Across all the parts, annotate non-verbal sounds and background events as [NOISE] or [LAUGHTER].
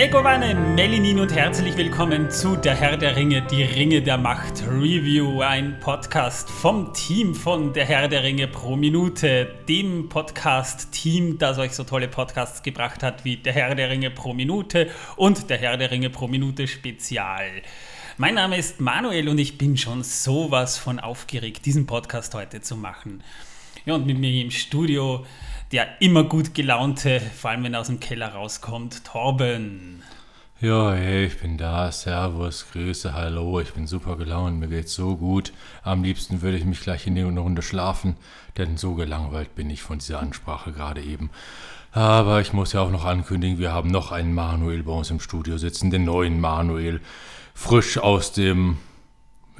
Megowane, Melinin und herzlich willkommen zu Der Herr der Ringe, die Ringe der Macht Review, ein Podcast vom Team von Der Herr der Ringe pro Minute, dem Podcast-Team, das euch so tolle Podcasts gebracht hat wie Der Herr der Ringe pro Minute und Der Herr der Ringe pro Minute Spezial. Mein Name ist Manuel und ich bin schon sowas von aufgeregt, diesen Podcast heute zu machen. Ja, und mit mir im Studio der immer gut gelaunte, vor allem wenn er aus dem Keller rauskommt, Torben. Ja, hey, ich bin da. Servus, Grüße, hallo. Ich bin super gelaunt, mir geht's so gut. Am liebsten würde ich mich gleich in die Runde schlafen, denn so gelangweilt bin ich von dieser Ansprache gerade eben. Aber ich muss ja auch noch ankündigen, wir haben noch einen Manuel bei uns im Studio sitzen, den neuen Manuel. Frisch aus dem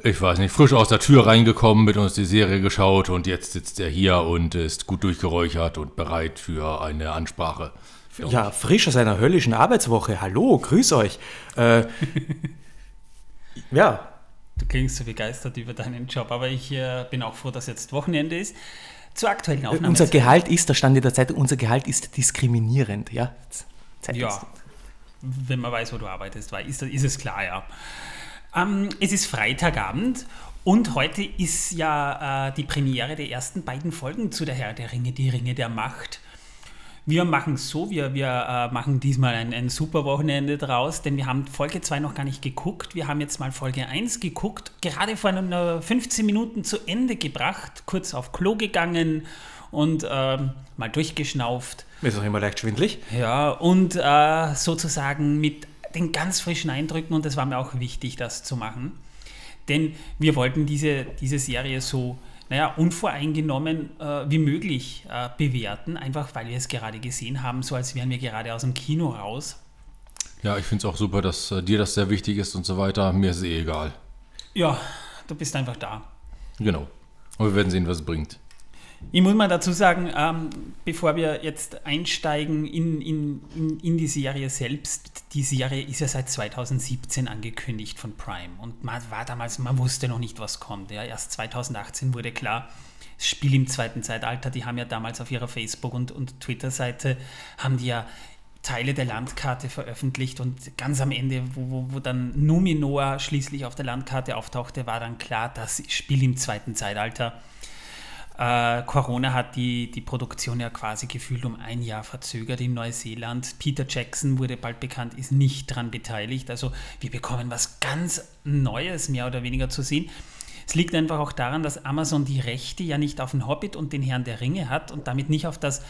ich weiß nicht, frisch aus der Tür reingekommen, mit uns die Serie geschaut und jetzt sitzt er hier und ist gut durchgeräuchert und bereit für eine Ansprache. Für ja, euch. frisch aus einer höllischen Arbeitswoche. Hallo, grüß euch. Äh, [LAUGHS] ja. Du klingst so begeistert über deinen Job, aber ich äh, bin auch froh, dass jetzt Wochenende ist. Zur aktuellen Aufnahme. Unser Gehalt ist, da stand in der Zeitung, unser Gehalt ist diskriminierend. Ja, Zeit ja. wenn man weiß, wo du arbeitest, ist, ist es klar, ja. Ähm, es ist Freitagabend und heute ist ja äh, die Premiere der ersten beiden Folgen zu der Herr der Ringe, die Ringe der Macht. Wir machen es so, wir, wir äh, machen diesmal ein, ein super Wochenende draus, denn wir haben Folge 2 noch gar nicht geguckt. Wir haben jetzt mal Folge 1 geguckt, gerade vor einer 15 Minuten zu Ende gebracht, kurz auf Klo gegangen und äh, mal durchgeschnauft. Ist auch immer leicht schwindlig. Ja, und äh, sozusagen mit den ganz frischen Eindrücken und es war mir auch wichtig, das zu machen. Denn wir wollten diese, diese Serie so naja, unvoreingenommen äh, wie möglich äh, bewerten, einfach weil wir es gerade gesehen haben, so als wären wir gerade aus dem Kino raus. Ja, ich finde es auch super, dass äh, dir das sehr wichtig ist und so weiter. Mir ist es eh egal. Ja, du bist einfach da. Genau. Und wir werden sehen, was es bringt. Ich muss mal dazu sagen, ähm, bevor wir jetzt einsteigen in, in, in, in, die Serie selbst, die Serie ist ja seit 2017 angekündigt von Prime und man war damals, man wusste noch nicht, was kommt. Ja. Erst 2018 wurde klar, Spiel im zweiten Zeitalter, die haben ja damals auf ihrer Facebook- und, und Twitter-Seite, haben die ja Teile der Landkarte veröffentlicht und ganz am Ende, wo, wo, wo dann Numenor schließlich auf der Landkarte auftauchte, war dann klar, das Spiel im zweiten Zeitalter äh, Corona hat die, die Produktion ja quasi gefühlt um ein Jahr verzögert in Neuseeland. Peter Jackson wurde bald bekannt, ist nicht daran beteiligt. Also wir bekommen was ganz Neues mehr oder weniger zu sehen. Es liegt einfach auch daran, dass Amazon die Rechte ja nicht auf den Hobbit und den Herrn der Ringe hat und damit nicht auf das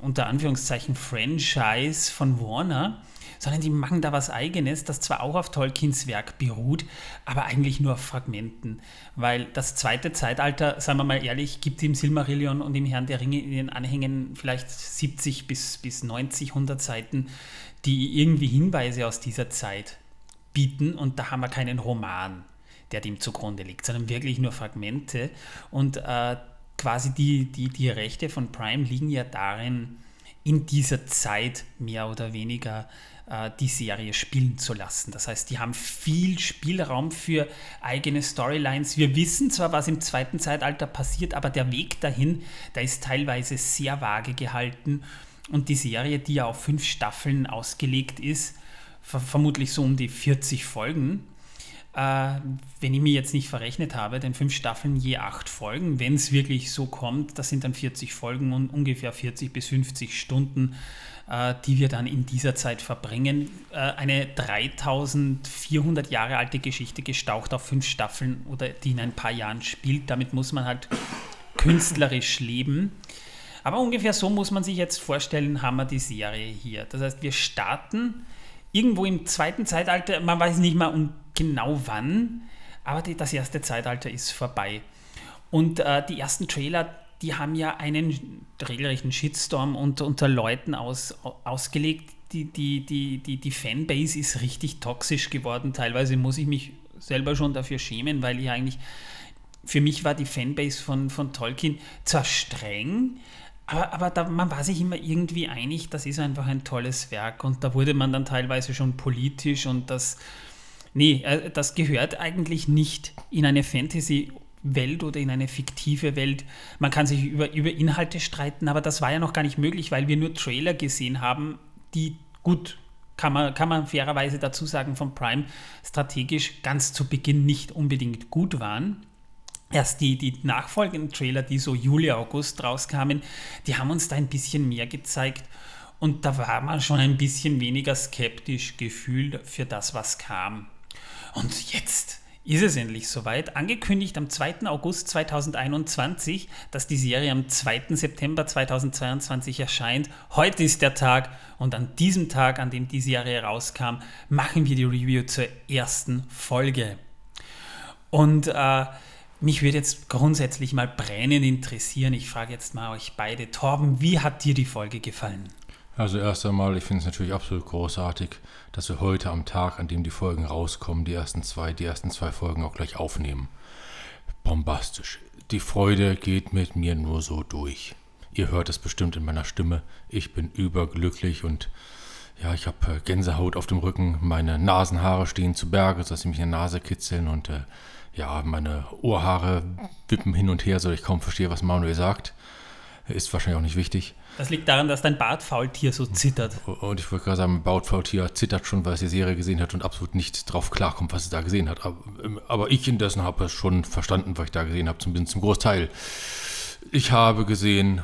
unter Anführungszeichen Franchise von Warner, sondern die machen da was eigenes, das zwar auch auf Tolkiens Werk beruht, aber eigentlich nur auf Fragmenten. Weil das zweite Zeitalter, sagen wir mal ehrlich, gibt im Silmarillion und im Herrn der Ringe in den Anhängen vielleicht 70 bis, bis 90, 100 Seiten, die irgendwie Hinweise aus dieser Zeit bieten und da haben wir keinen Roman der dem zugrunde liegt, sondern wirklich nur Fragmente. Und äh, quasi die, die, die Rechte von Prime liegen ja darin, in dieser Zeit mehr oder weniger äh, die Serie spielen zu lassen. Das heißt, die haben viel Spielraum für eigene Storylines. Wir wissen zwar, was im zweiten Zeitalter passiert, aber der Weg dahin, der ist teilweise sehr vage gehalten. Und die Serie, die ja auf fünf Staffeln ausgelegt ist, vermutlich so um die 40 Folgen, äh, wenn ich mich jetzt nicht verrechnet habe, denn fünf Staffeln je acht Folgen, wenn es wirklich so kommt, das sind dann 40 Folgen und ungefähr 40 bis 50 Stunden, die wir dann in dieser Zeit verbringen. Äh, eine 3400 Jahre alte Geschichte gestaucht auf fünf Staffeln oder die in ein paar Jahren spielt. Damit muss man halt künstlerisch leben. Aber ungefähr so muss man sich jetzt vorstellen, haben wir die Serie hier. Das heißt, wir starten irgendwo im zweiten Zeitalter, man weiß nicht mal genau wann, aber die, das erste Zeitalter ist vorbei. Und äh, die ersten Trailer, die haben ja einen regelrechten Shitstorm unter, unter Leuten aus, ausgelegt. Die, die, die, die, die Fanbase ist richtig toxisch geworden. Teilweise muss ich mich selber schon dafür schämen, weil ich eigentlich, für mich war die Fanbase von, von Tolkien zwar streng, aber, aber da, man war sich immer irgendwie einig, das ist einfach ein tolles Werk und da wurde man dann teilweise schon politisch und das, nee, äh, das gehört eigentlich nicht in eine Fantasy-Welt oder in eine fiktive Welt. Man kann sich über, über Inhalte streiten, aber das war ja noch gar nicht möglich, weil wir nur Trailer gesehen haben, die gut kann man, kann man fairerweise dazu sagen, von Prime strategisch ganz zu Beginn nicht unbedingt gut waren. Erst die, die nachfolgenden Trailer, die so Juli, August rauskamen, die haben uns da ein bisschen mehr gezeigt. Und da war man schon ein bisschen weniger skeptisch gefühlt für das, was kam. Und jetzt ist es endlich soweit. Angekündigt am 2. August 2021, dass die Serie am 2. September 2022 erscheint. Heute ist der Tag und an diesem Tag, an dem die Serie rauskam, machen wir die Review zur ersten Folge. Und äh, mich würde jetzt grundsätzlich mal brennend interessieren. Ich frage jetzt mal euch beide. Torben, wie hat dir die Folge gefallen? Also erst einmal, ich finde es natürlich absolut großartig, dass wir heute am Tag, an dem die Folgen rauskommen, die ersten zwei, die ersten zwei Folgen auch gleich aufnehmen. Bombastisch. Die Freude geht mit mir nur so durch. Ihr hört es bestimmt in meiner Stimme. Ich bin überglücklich und ja, ich habe äh, Gänsehaut auf dem Rücken. Meine Nasenhaare stehen zu Berge, dass sie mich in der Nase kitzeln und äh, ja, meine Ohrhaare wippen hin und her, so ich kaum verstehe, was Manuel sagt. Ist wahrscheinlich auch nicht wichtig. Das liegt daran, dass dein Bartfaultier so zittert. Und ich wollte gerade sagen, mein Bartfaultier zittert schon, weil es die Serie gesehen hat und absolut nicht drauf klarkommt, was es da gesehen hat. Aber, ähm, aber ich indessen habe es schon verstanden, was ich da gesehen habe, zumindest zum Großteil. Ich habe gesehen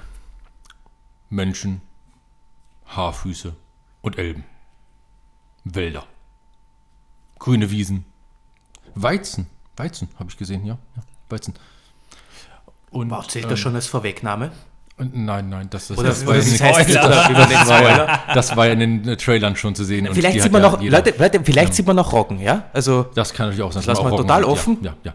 Menschen, Haarfüße und Elben. Wälder. Grüne Wiesen. Weizen. Weizen habe ich gesehen, ja. ja Weizen. Und, wow, zählt ähm, das schon als Vorwegnahme? Nein, nein, das ist Oder das, war, das, heißt über den Spoiler. das war ja in den äh, Trailern schon zu sehen. Vielleicht sieht man noch, ja Leute, Leute, vielleicht ja. sieht man noch Rocken, ja? Also das kann natürlich auch sein. Das lassen wir total offen. Ja, ja,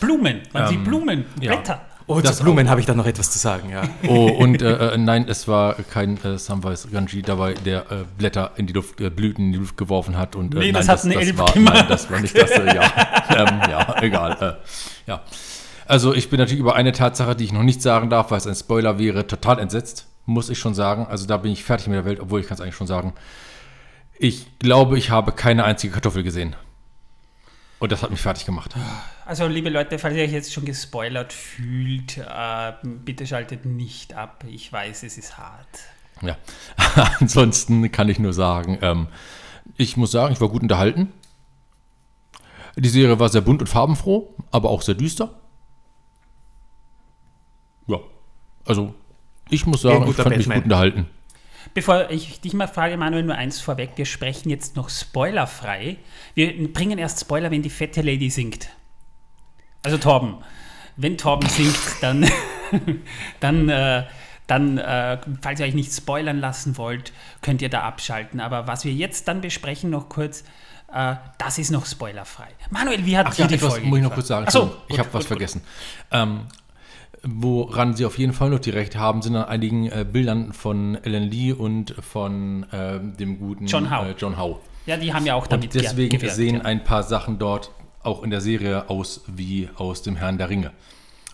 Blumen, man ähm, sieht Blumen, Blätter. Oh, zu Blumen habe ich da noch etwas zu sagen, ja. Oh, und äh, äh nein, es war kein äh, Samwise Ganji dabei, der äh, Blätter in die Luft, äh, Blüten in die Luft geworfen hat. Und, äh, nee, nein, das, das hat eine das war, Nein, das war nicht das, [LAUGHS] ja. ähm, ja, egal. ja. Also ich bin natürlich über eine Tatsache, die ich noch nicht sagen darf, weil es ein Spoiler wäre, total entsetzt, muss ich schon sagen. Also da bin ich fertig mit der Welt, obwohl ich kann es eigentlich schon sagen. Ich glaube, ich habe keine einzige Kartoffel gesehen. Und das hat mich fertig gemacht. Also, liebe Leute, falls ihr euch jetzt schon gespoilert fühlt, äh, bitte schaltet nicht ab. Ich weiß, es ist hart. Ja, [LAUGHS] ansonsten kann ich nur sagen, ähm, ich muss sagen, ich war gut unterhalten. Die Serie war sehr bunt und farbenfroh, aber auch sehr düster. Ja, also ich muss sagen, ich fand mich gut unterhalten. Bevor ich dich mal frage, Manuel, nur eins vorweg. Wir sprechen jetzt noch spoilerfrei. Wir bringen erst Spoiler, wenn die fette Lady singt. Also Torben. Wenn Torben singt, dann, [LAUGHS] dann, äh, dann äh, falls ihr euch nicht spoilern lassen wollt, könnt ihr da abschalten. Aber was wir jetzt dann besprechen, noch kurz, äh, das ist noch spoilerfrei. Manuel, wie hat Ach, dir ja, die etwas Folge muss ich noch kurz sagen. Achso, ich habe was gut, vergessen. Ähm, Woran sie auf jeden Fall noch die Rechte haben, sind an einigen äh, Bildern von Ellen Lee und von äh, dem guten John Howe. Äh, John Howe. Ja, die haben ja auch damit Und deswegen gewährt, sehen ja. ein paar Sachen dort auch in der Serie aus wie aus dem Herrn der Ringe.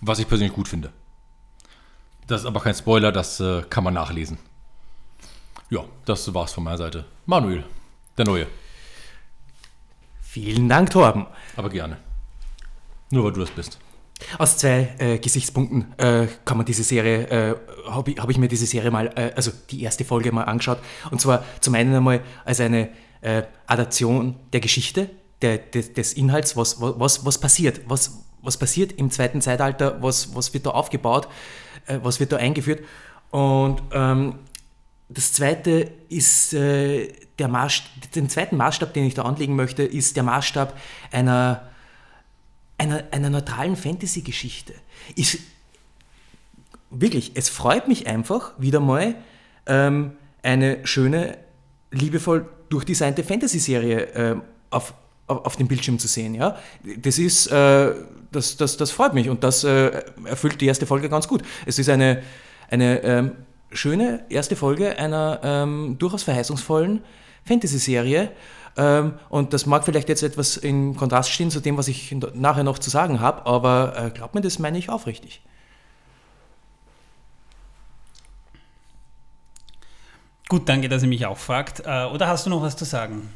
Was ich persönlich gut finde. Das ist aber kein Spoiler, das äh, kann man nachlesen. Ja, das war's von meiner Seite. Manuel, der Neue. Vielen Dank, Torben. Aber gerne. Nur weil du das bist. Aus zwei äh, Gesichtspunkten äh, kann man diese Serie, äh, habe ich, hab ich, mir diese Serie mal, äh, also die erste Folge mal angeschaut. Und zwar zum einen einmal als eine äh, Adaption der Geschichte, der, des, des Inhalts, was, was, was passiert, was, was passiert im zweiten Zeitalter, was, was wird da aufgebaut, äh, was wird da eingeführt. Und ähm, das zweite ist der Maßstab, den zweiten Maßstab, den ich da anlegen möchte, ist der Maßstab einer einer, einer neutralen Fantasy-Geschichte. wirklich, es freut mich einfach, wieder mal ähm, eine schöne, liebevoll durchdesignte Fantasy-Serie äh, auf, auf, auf, dem Bildschirm zu sehen. Ja? Das ist, äh, das, das, das freut mich und das äh, erfüllt die erste Folge ganz gut. Es ist eine, eine ähm, schöne erste Folge einer ähm, durchaus verheißungsvollen Fantasy-Serie ähm, und das mag vielleicht jetzt etwas in Kontrast stehen zu dem, was ich nachher noch zu sagen habe, aber äh, glaubt mir, das meine ich aufrichtig. Gut, danke, dass ihr mich auch fragt. Äh, oder hast du noch was zu sagen?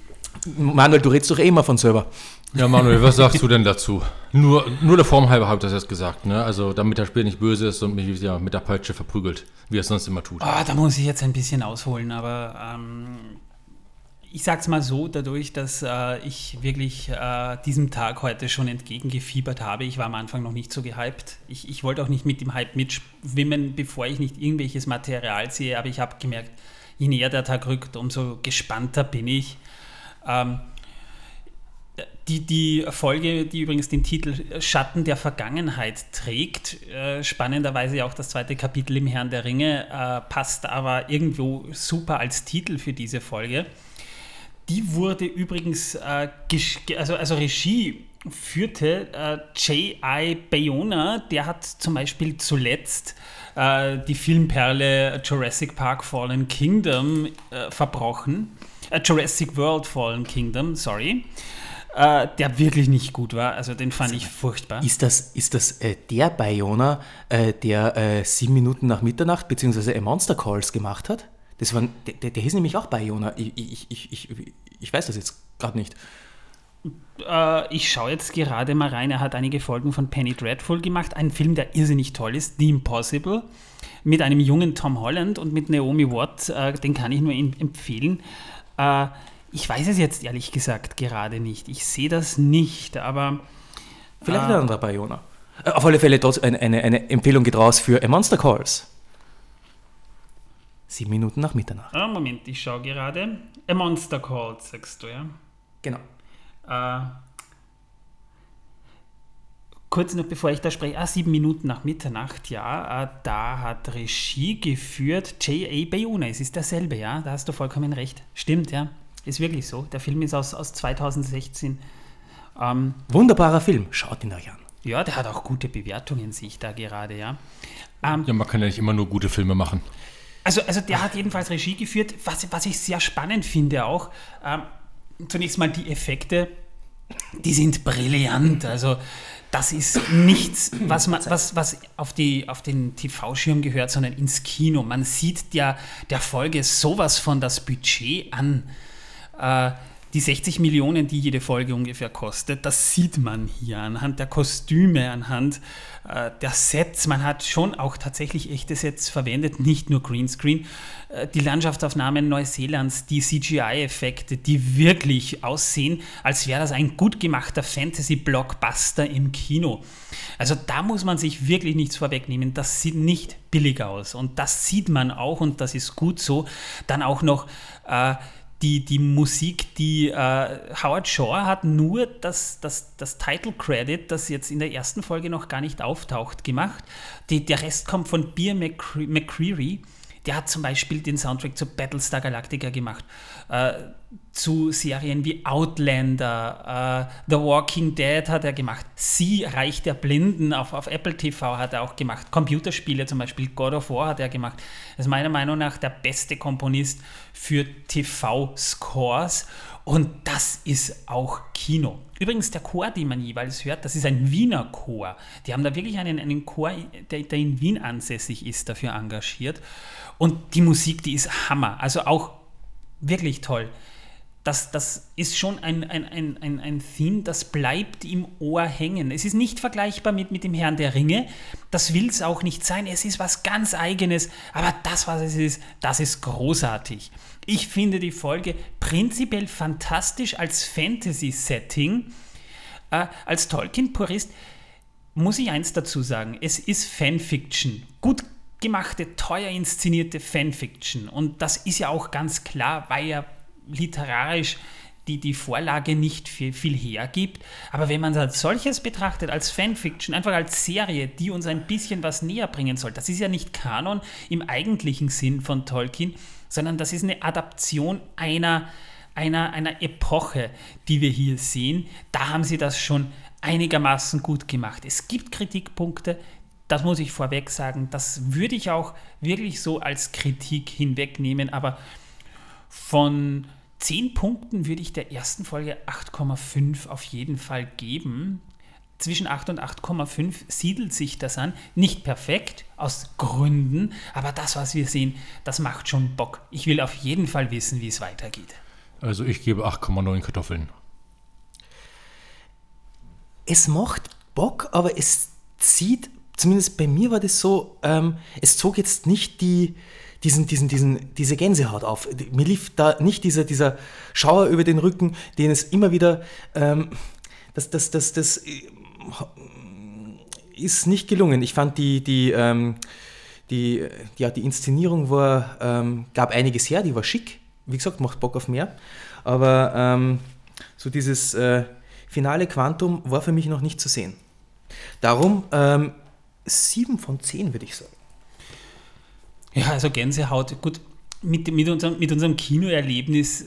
Manuel, du redest doch eh immer von selber. Ja, Manuel, was sagst du denn dazu? Nur, nur der Form halber habe ich das jetzt gesagt, ne? Also damit das Spiel nicht böse ist und mich ja, mit der Peitsche verprügelt, wie er es sonst immer tut. Ah, da muss ich jetzt ein bisschen ausholen, aber ähm, ich sag's mal so, dadurch, dass äh, ich wirklich äh, diesem Tag heute schon entgegengefiebert habe, ich war am Anfang noch nicht so gehypt. Ich, ich wollte auch nicht mit dem Hype mitschwimmen, bevor ich nicht irgendwelches Material sehe, aber ich habe gemerkt, je näher der Tag rückt, umso gespannter bin ich. Ähm, die, die Folge, die übrigens den Titel Schatten der Vergangenheit trägt, äh, spannenderweise auch das zweite Kapitel im Herrn der Ringe, äh, passt aber irgendwo super als Titel für diese Folge. Die wurde übrigens, äh, also, also Regie führte äh, J.I. Bayona, der hat zum Beispiel zuletzt äh, die Filmperle Jurassic Park Fallen Kingdom äh, verbrochen. Äh, Jurassic World Fallen Kingdom, sorry. Äh, der wirklich nicht gut war. Also den fand ich furchtbar. Ist das, ist das äh, der Bayona, der sieben Minuten nach Mitternacht bzw. Monster Calls gemacht hat? Das war, der, der hieß nämlich auch Bayona. Ich, ich, ich, ich, ich weiß das jetzt gerade nicht. Äh, ich schaue jetzt gerade mal rein. Er hat einige Folgen von Penny Dreadful gemacht. Ein Film, der irrsinnig toll ist, The Impossible, mit einem jungen Tom Holland und mit Naomi Watt. Äh, den kann ich nur empfehlen. Ich weiß es jetzt ehrlich gesagt gerade nicht. Ich sehe das nicht, aber. Vielleicht äh, ein anderer Bayona. Äh, auf alle Fälle eine, eine, eine Empfehlung geht raus für A Monster Calls. Sieben Minuten nach Mitternacht. Ah, Moment, ich schaue gerade. A Monster Calls, sagst du, ja? Genau. Äh, kurz noch bevor ich da spreche, ah, sieben Minuten nach Mitternacht, ja, äh, da hat Regie geführt J.A. Bayona. Es ist derselbe, ja, da hast du vollkommen recht. Stimmt, ja. Ist wirklich so. Der Film ist aus, aus 2016. Ähm, Wunderbarer Film, schaut ihn euch an. Ja, der hat auch gute Bewertungen, sehe ich da gerade, ja. Ähm, ja, man kann ja nicht immer nur gute Filme machen. Also, also der hat jedenfalls Regie geführt, was, was ich sehr spannend finde auch. Ähm, zunächst mal die Effekte, die sind brillant. Also das ist nichts, was, man, was, was auf, die, auf den TV-Schirm gehört, sondern ins Kino. Man sieht ja der Folge sowas von das Budget an. Äh, die 60 Millionen, die jede Folge ungefähr kostet, das sieht man hier anhand der Kostüme, anhand äh, der Sets. Man hat schon auch tatsächlich echte Sets verwendet, nicht nur Greenscreen. Äh, die Landschaftsaufnahmen Neuseelands, die CGI-Effekte, die wirklich aussehen, als wäre das ein gut gemachter Fantasy-Blockbuster im Kino. Also da muss man sich wirklich nichts vorwegnehmen. Das sieht nicht billig aus. Und das sieht man auch und das ist gut so. Dann auch noch. Äh, die, die Musik, die äh, Howard Shaw hat nur das, das, das Title Credit, das jetzt in der ersten Folge noch gar nicht auftaucht, gemacht. Die, der Rest kommt von Beer McCreary. Der hat zum Beispiel den Soundtrack zu Battlestar Galactica gemacht, äh, zu Serien wie Outlander, äh, The Walking Dead hat er gemacht, Sie, Reich der Blinden auf, auf Apple TV hat er auch gemacht, Computerspiele zum Beispiel, God of War hat er gemacht. Das ist meiner Meinung nach der beste Komponist für TV-Scores und das ist auch Kino. Übrigens, der Chor, den man jeweils hört, das ist ein Wiener Chor. Die haben da wirklich einen, einen Chor, der, der in Wien ansässig ist, dafür engagiert. Und die Musik, die ist Hammer. Also auch wirklich toll. Das, das ist schon ein, ein, ein, ein, ein Theme, das bleibt im Ohr hängen. Es ist nicht vergleichbar mit, mit dem Herrn der Ringe. Das will es auch nicht sein. Es ist was ganz Eigenes. Aber das, was es ist, das ist großartig. Ich finde die Folge prinzipiell fantastisch als Fantasy-Setting. Äh, als Tolkien-Purist muss ich eins dazu sagen. Es ist Fanfiction. Gut gemachte, teuer inszenierte Fanfiction. Und das ist ja auch ganz klar, weil ja literarisch die, die Vorlage nicht viel, viel hergibt. Aber wenn man es als solches betrachtet, als Fanfiction, einfach als Serie, die uns ein bisschen was näher bringen soll, das ist ja nicht Kanon im eigentlichen Sinn von Tolkien, sondern das ist eine Adaption einer, einer, einer Epoche, die wir hier sehen. Da haben sie das schon einigermaßen gut gemacht. Es gibt Kritikpunkte, das muss ich vorweg sagen. Das würde ich auch wirklich so als Kritik hinwegnehmen. Aber von 10 Punkten würde ich der ersten Folge 8,5 auf jeden Fall geben. Zwischen 8 und 8,5 siedelt sich das an. Nicht perfekt, aus Gründen, aber das, was wir sehen, das macht schon Bock. Ich will auf jeden Fall wissen, wie es weitergeht. Also ich gebe 8,9 Kartoffeln. Es macht Bock, aber es zieht zumindest bei mir war das so, ähm, es zog jetzt nicht die, diesen, diesen, diesen, diese Gänsehaut auf. Mir lief da nicht dieser, dieser Schauer über den Rücken, den es immer wieder, ähm, das, das, das, das ist nicht gelungen. Ich fand die, die, ähm, die, ja, die Inszenierung war, ähm, gab einiges her, die war schick. Wie gesagt, macht Bock auf mehr. Aber ähm, so dieses äh, finale Quantum war für mich noch nicht zu sehen. Darum ähm, 7 von 10 würde ich sagen. Ja, also Gänsehaut. Gut, mit, mit, unserem, mit unserem Kinoerlebnis,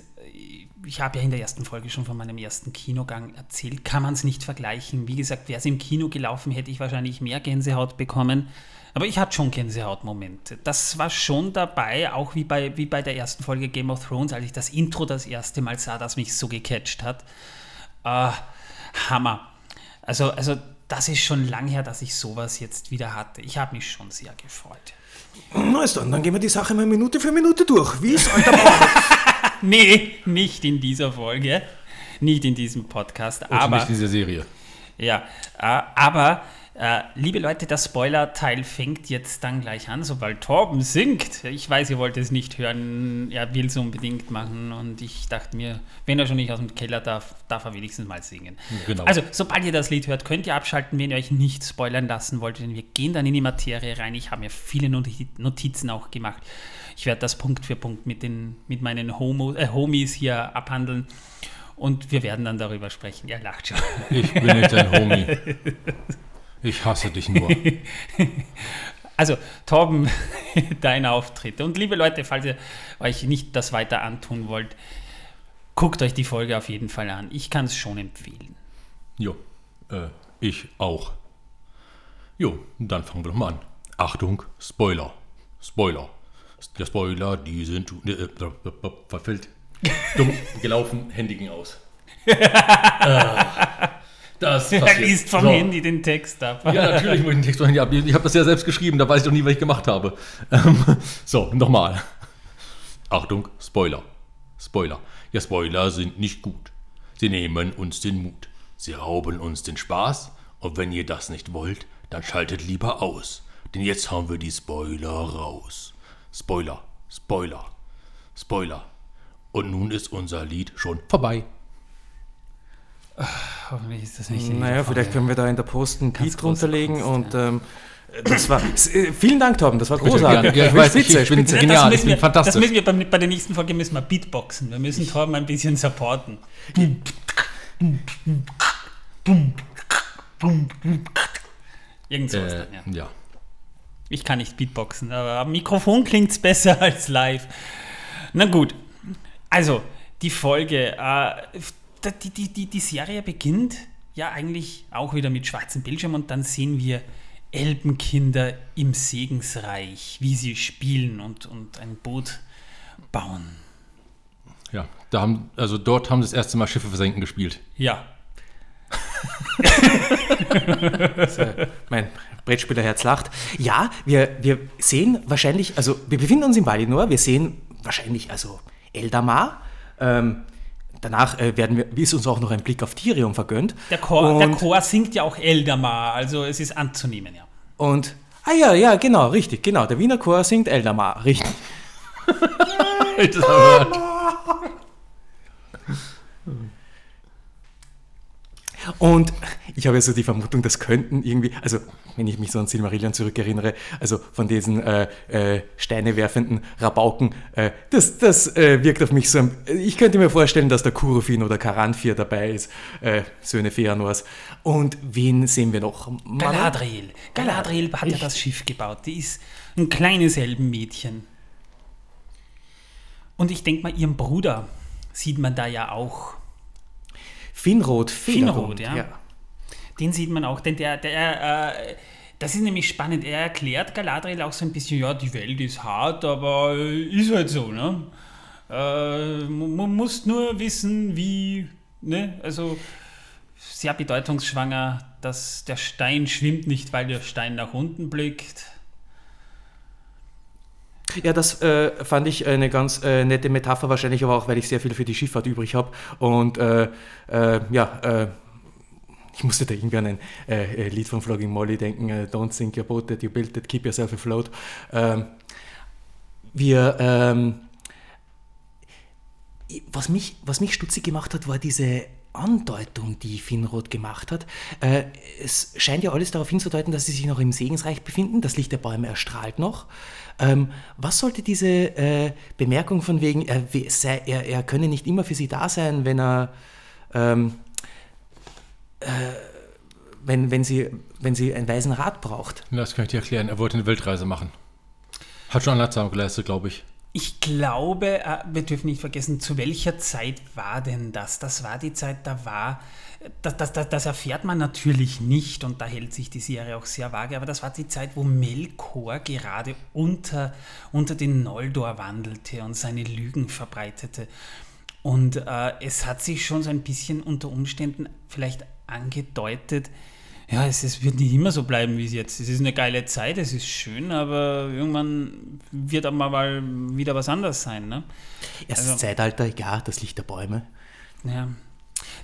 ich habe ja in der ersten Folge schon von meinem ersten Kinogang erzählt, kann man es nicht vergleichen. Wie gesagt, wäre es im Kino gelaufen, hätte ich wahrscheinlich mehr Gänsehaut bekommen. Aber ich hatte schon Gänsehautmomente. Das war schon dabei, auch wie bei, wie bei der ersten Folge Game of Thrones, als ich das Intro das erste Mal sah, das mich so gecatcht hat. Äh, Hammer. Also, also das ist schon lang her, dass ich sowas jetzt wieder hatte. Ich habe mich schon sehr gefreut. Na ist dann, dann gehen wir die Sache mal Minute für Minute durch. Wie ist alter [LAUGHS] [LAUGHS] Nee, nicht in dieser Folge. Nicht in diesem Podcast. Und aber, nicht in dieser Serie. Ja, äh, aber äh, liebe Leute, der Spoiler-Teil fängt jetzt dann gleich an, sobald Torben singt. Ich weiß, ihr wollt es nicht hören, er will es unbedingt machen und ich dachte mir, wenn er schon nicht aus dem Keller darf, darf er wenigstens mal singen. Genau. Also, sobald ihr das Lied hört, könnt ihr abschalten, wenn ihr euch nicht spoilern lassen wollt, denn wir gehen dann in die Materie rein. Ich habe mir viele Noti- Notizen auch gemacht. Ich werde das Punkt für Punkt mit, den, mit meinen Homo, äh, Homies hier abhandeln und wir werden dann darüber sprechen. Ihr lacht schon. Ich bin nicht dein Homie. [LAUGHS] Ich hasse dich nur. [LAUGHS] Also, Torben, [LAUGHS] dein Auftritt. Und liebe Leute, falls ihr euch nicht das weiter antun wollt, guckt euch die Folge auf jeden Fall an. Ich kann es schon empfehlen. Jo, äh, ich auch. Jo, dann fangen wir doch mal an. Achtung, Spoiler. Spoiler. Der Spoiler, die sind äh, äh, äh, verfällt. Dumm [LAUGHS] gelaufen, Handy ging aus. Ah, das Er passiert. liest vom So. Handy den Text ab. Ja, natürlich muss ich den Text von Handy ab. Ich habe das ja selbst geschrieben, da weiß ich doch nie, was ich gemacht habe. Ähm, so, nochmal. Achtung, Spoiler. Spoiler. Ja, Spoiler sind nicht gut. Sie nehmen uns den Mut. Sie rauben uns den Spaß. Und wenn ihr das nicht wollt, dann schaltet lieber aus. Denn jetzt hauen wir die Spoiler raus. Spoiler, Spoiler, Spoiler. Und nun ist unser Lied schon vorbei. Hoffentlich ist das nicht Naja, vielleicht können wir da in der Post ein Ganz Beat große drunter legen Kunst, und ähm, das war. äh, Vielen Dank, Torben, das war großartig. Ja, ich weiß, ich- ich bin spitze. Ja, genial, das ich bin fantastisch. Das müssen wir bei, bei der nächsten Folge müssen wir Beatboxen. Wir müssen Torben ein bisschen supporten. Irgend sowas Äh, dann, ja. ja. Ich kann nicht Beatboxen, aber am Mikrofon klingt es besser [LAUGHS] als live. Na gut, also die Folge. Äh, die, die, die, die Serie beginnt ja eigentlich auch wieder mit schwarzem Bildschirm und dann sehen wir Elbenkinder im Segensreich, wie sie spielen und, und ein Boot bauen. Ja, da haben, also dort haben sie das erste Mal Schiffe versenken gespielt. Ja, [LAUGHS] Mein Brettspielerherz lacht. Ja, wir, wir sehen wahrscheinlich, also wir befinden uns in Valinor, wir sehen wahrscheinlich also Eldamar. Ähm, danach äh, werden wir, ist uns auch noch ein Blick auf Tyrion vergönnt. der Chor, der Chor singt ja auch Eldamar, also es ist anzunehmen, ja. Und, ah ja, ja, genau, richtig, genau. Der Wiener Chor singt Eldamar, richtig. [LAUGHS] Gehört. [LAUGHS] Und ich habe ja so die Vermutung, das könnten irgendwie, also wenn ich mich so an Silmarillion zurückerinnere, also von diesen äh, äh, Steine werfenden Rabauken, äh, das, das äh, wirkt auf mich so, ich könnte mir vorstellen, dass der Kurufin oder Karanfir dabei ist, äh, Söhne Feanors. Und wen sehen wir noch? Mann? Galadriel. Galadriel hat ja das Schiff gebaut. Die ist ein kleines Elbenmädchen. Und ich denke mal, ihren Bruder sieht man da ja auch. Finrod, Finrod, Federhund, ja. Den sieht man auch, denn der, der, äh, das ist nämlich spannend. Er erklärt Galadriel auch so ein bisschen, ja, die Welt ist hart, aber äh, ist halt so, ne? Äh, man muss nur wissen, wie, ne? Also sehr bedeutungsschwanger, dass der Stein schwimmt nicht, weil der Stein nach unten blickt. Ja, das äh, fand ich eine ganz äh, nette Metapher, wahrscheinlich aber auch, weil ich sehr viel für die Schifffahrt übrig habe. Und äh, äh, ja, äh, ich musste da irgendwie an ein äh, Lied von Flogging Molly denken, Don't sink your boat that you built it, keep yourself afloat. Ähm, wir, ähm, was, mich, was mich stutzig gemacht hat, war diese Andeutung, die Finrod gemacht hat. Äh, es scheint ja alles darauf hinzudeuten, dass sie sich noch im Segensreich befinden. Das Licht der Bäume erstrahlt noch. Ähm, was sollte diese äh, Bemerkung von wegen, er, er, er, könne nicht immer für sie da sein, wenn er, ähm, äh, wenn, wenn, sie, wenn sie einen weisen Rat braucht? Das kann ich dir erklären. Er wollte eine Weltreise machen. Hat schon Anlatsam geleistet, glaube ich. Ich glaube, äh, wir dürfen nicht vergessen, zu welcher Zeit war denn das? Das war die Zeit, da war, das, das, das, das erfährt man natürlich nicht und da hält sich die Serie auch sehr vage, aber das war die Zeit, wo Melkor gerade unter, unter den Noldor wandelte und seine Lügen verbreitete. Und äh, es hat sich schon so ein bisschen unter Umständen vielleicht angedeutet, ja, es, es, wird nicht immer so bleiben, wie es jetzt ist. Es ist eine geile Zeit, es ist schön, aber irgendwann wird auch mal wieder was anderes sein. Ne? Erstes also, Zeitalter, ja, das Licht der Bäume. Ja,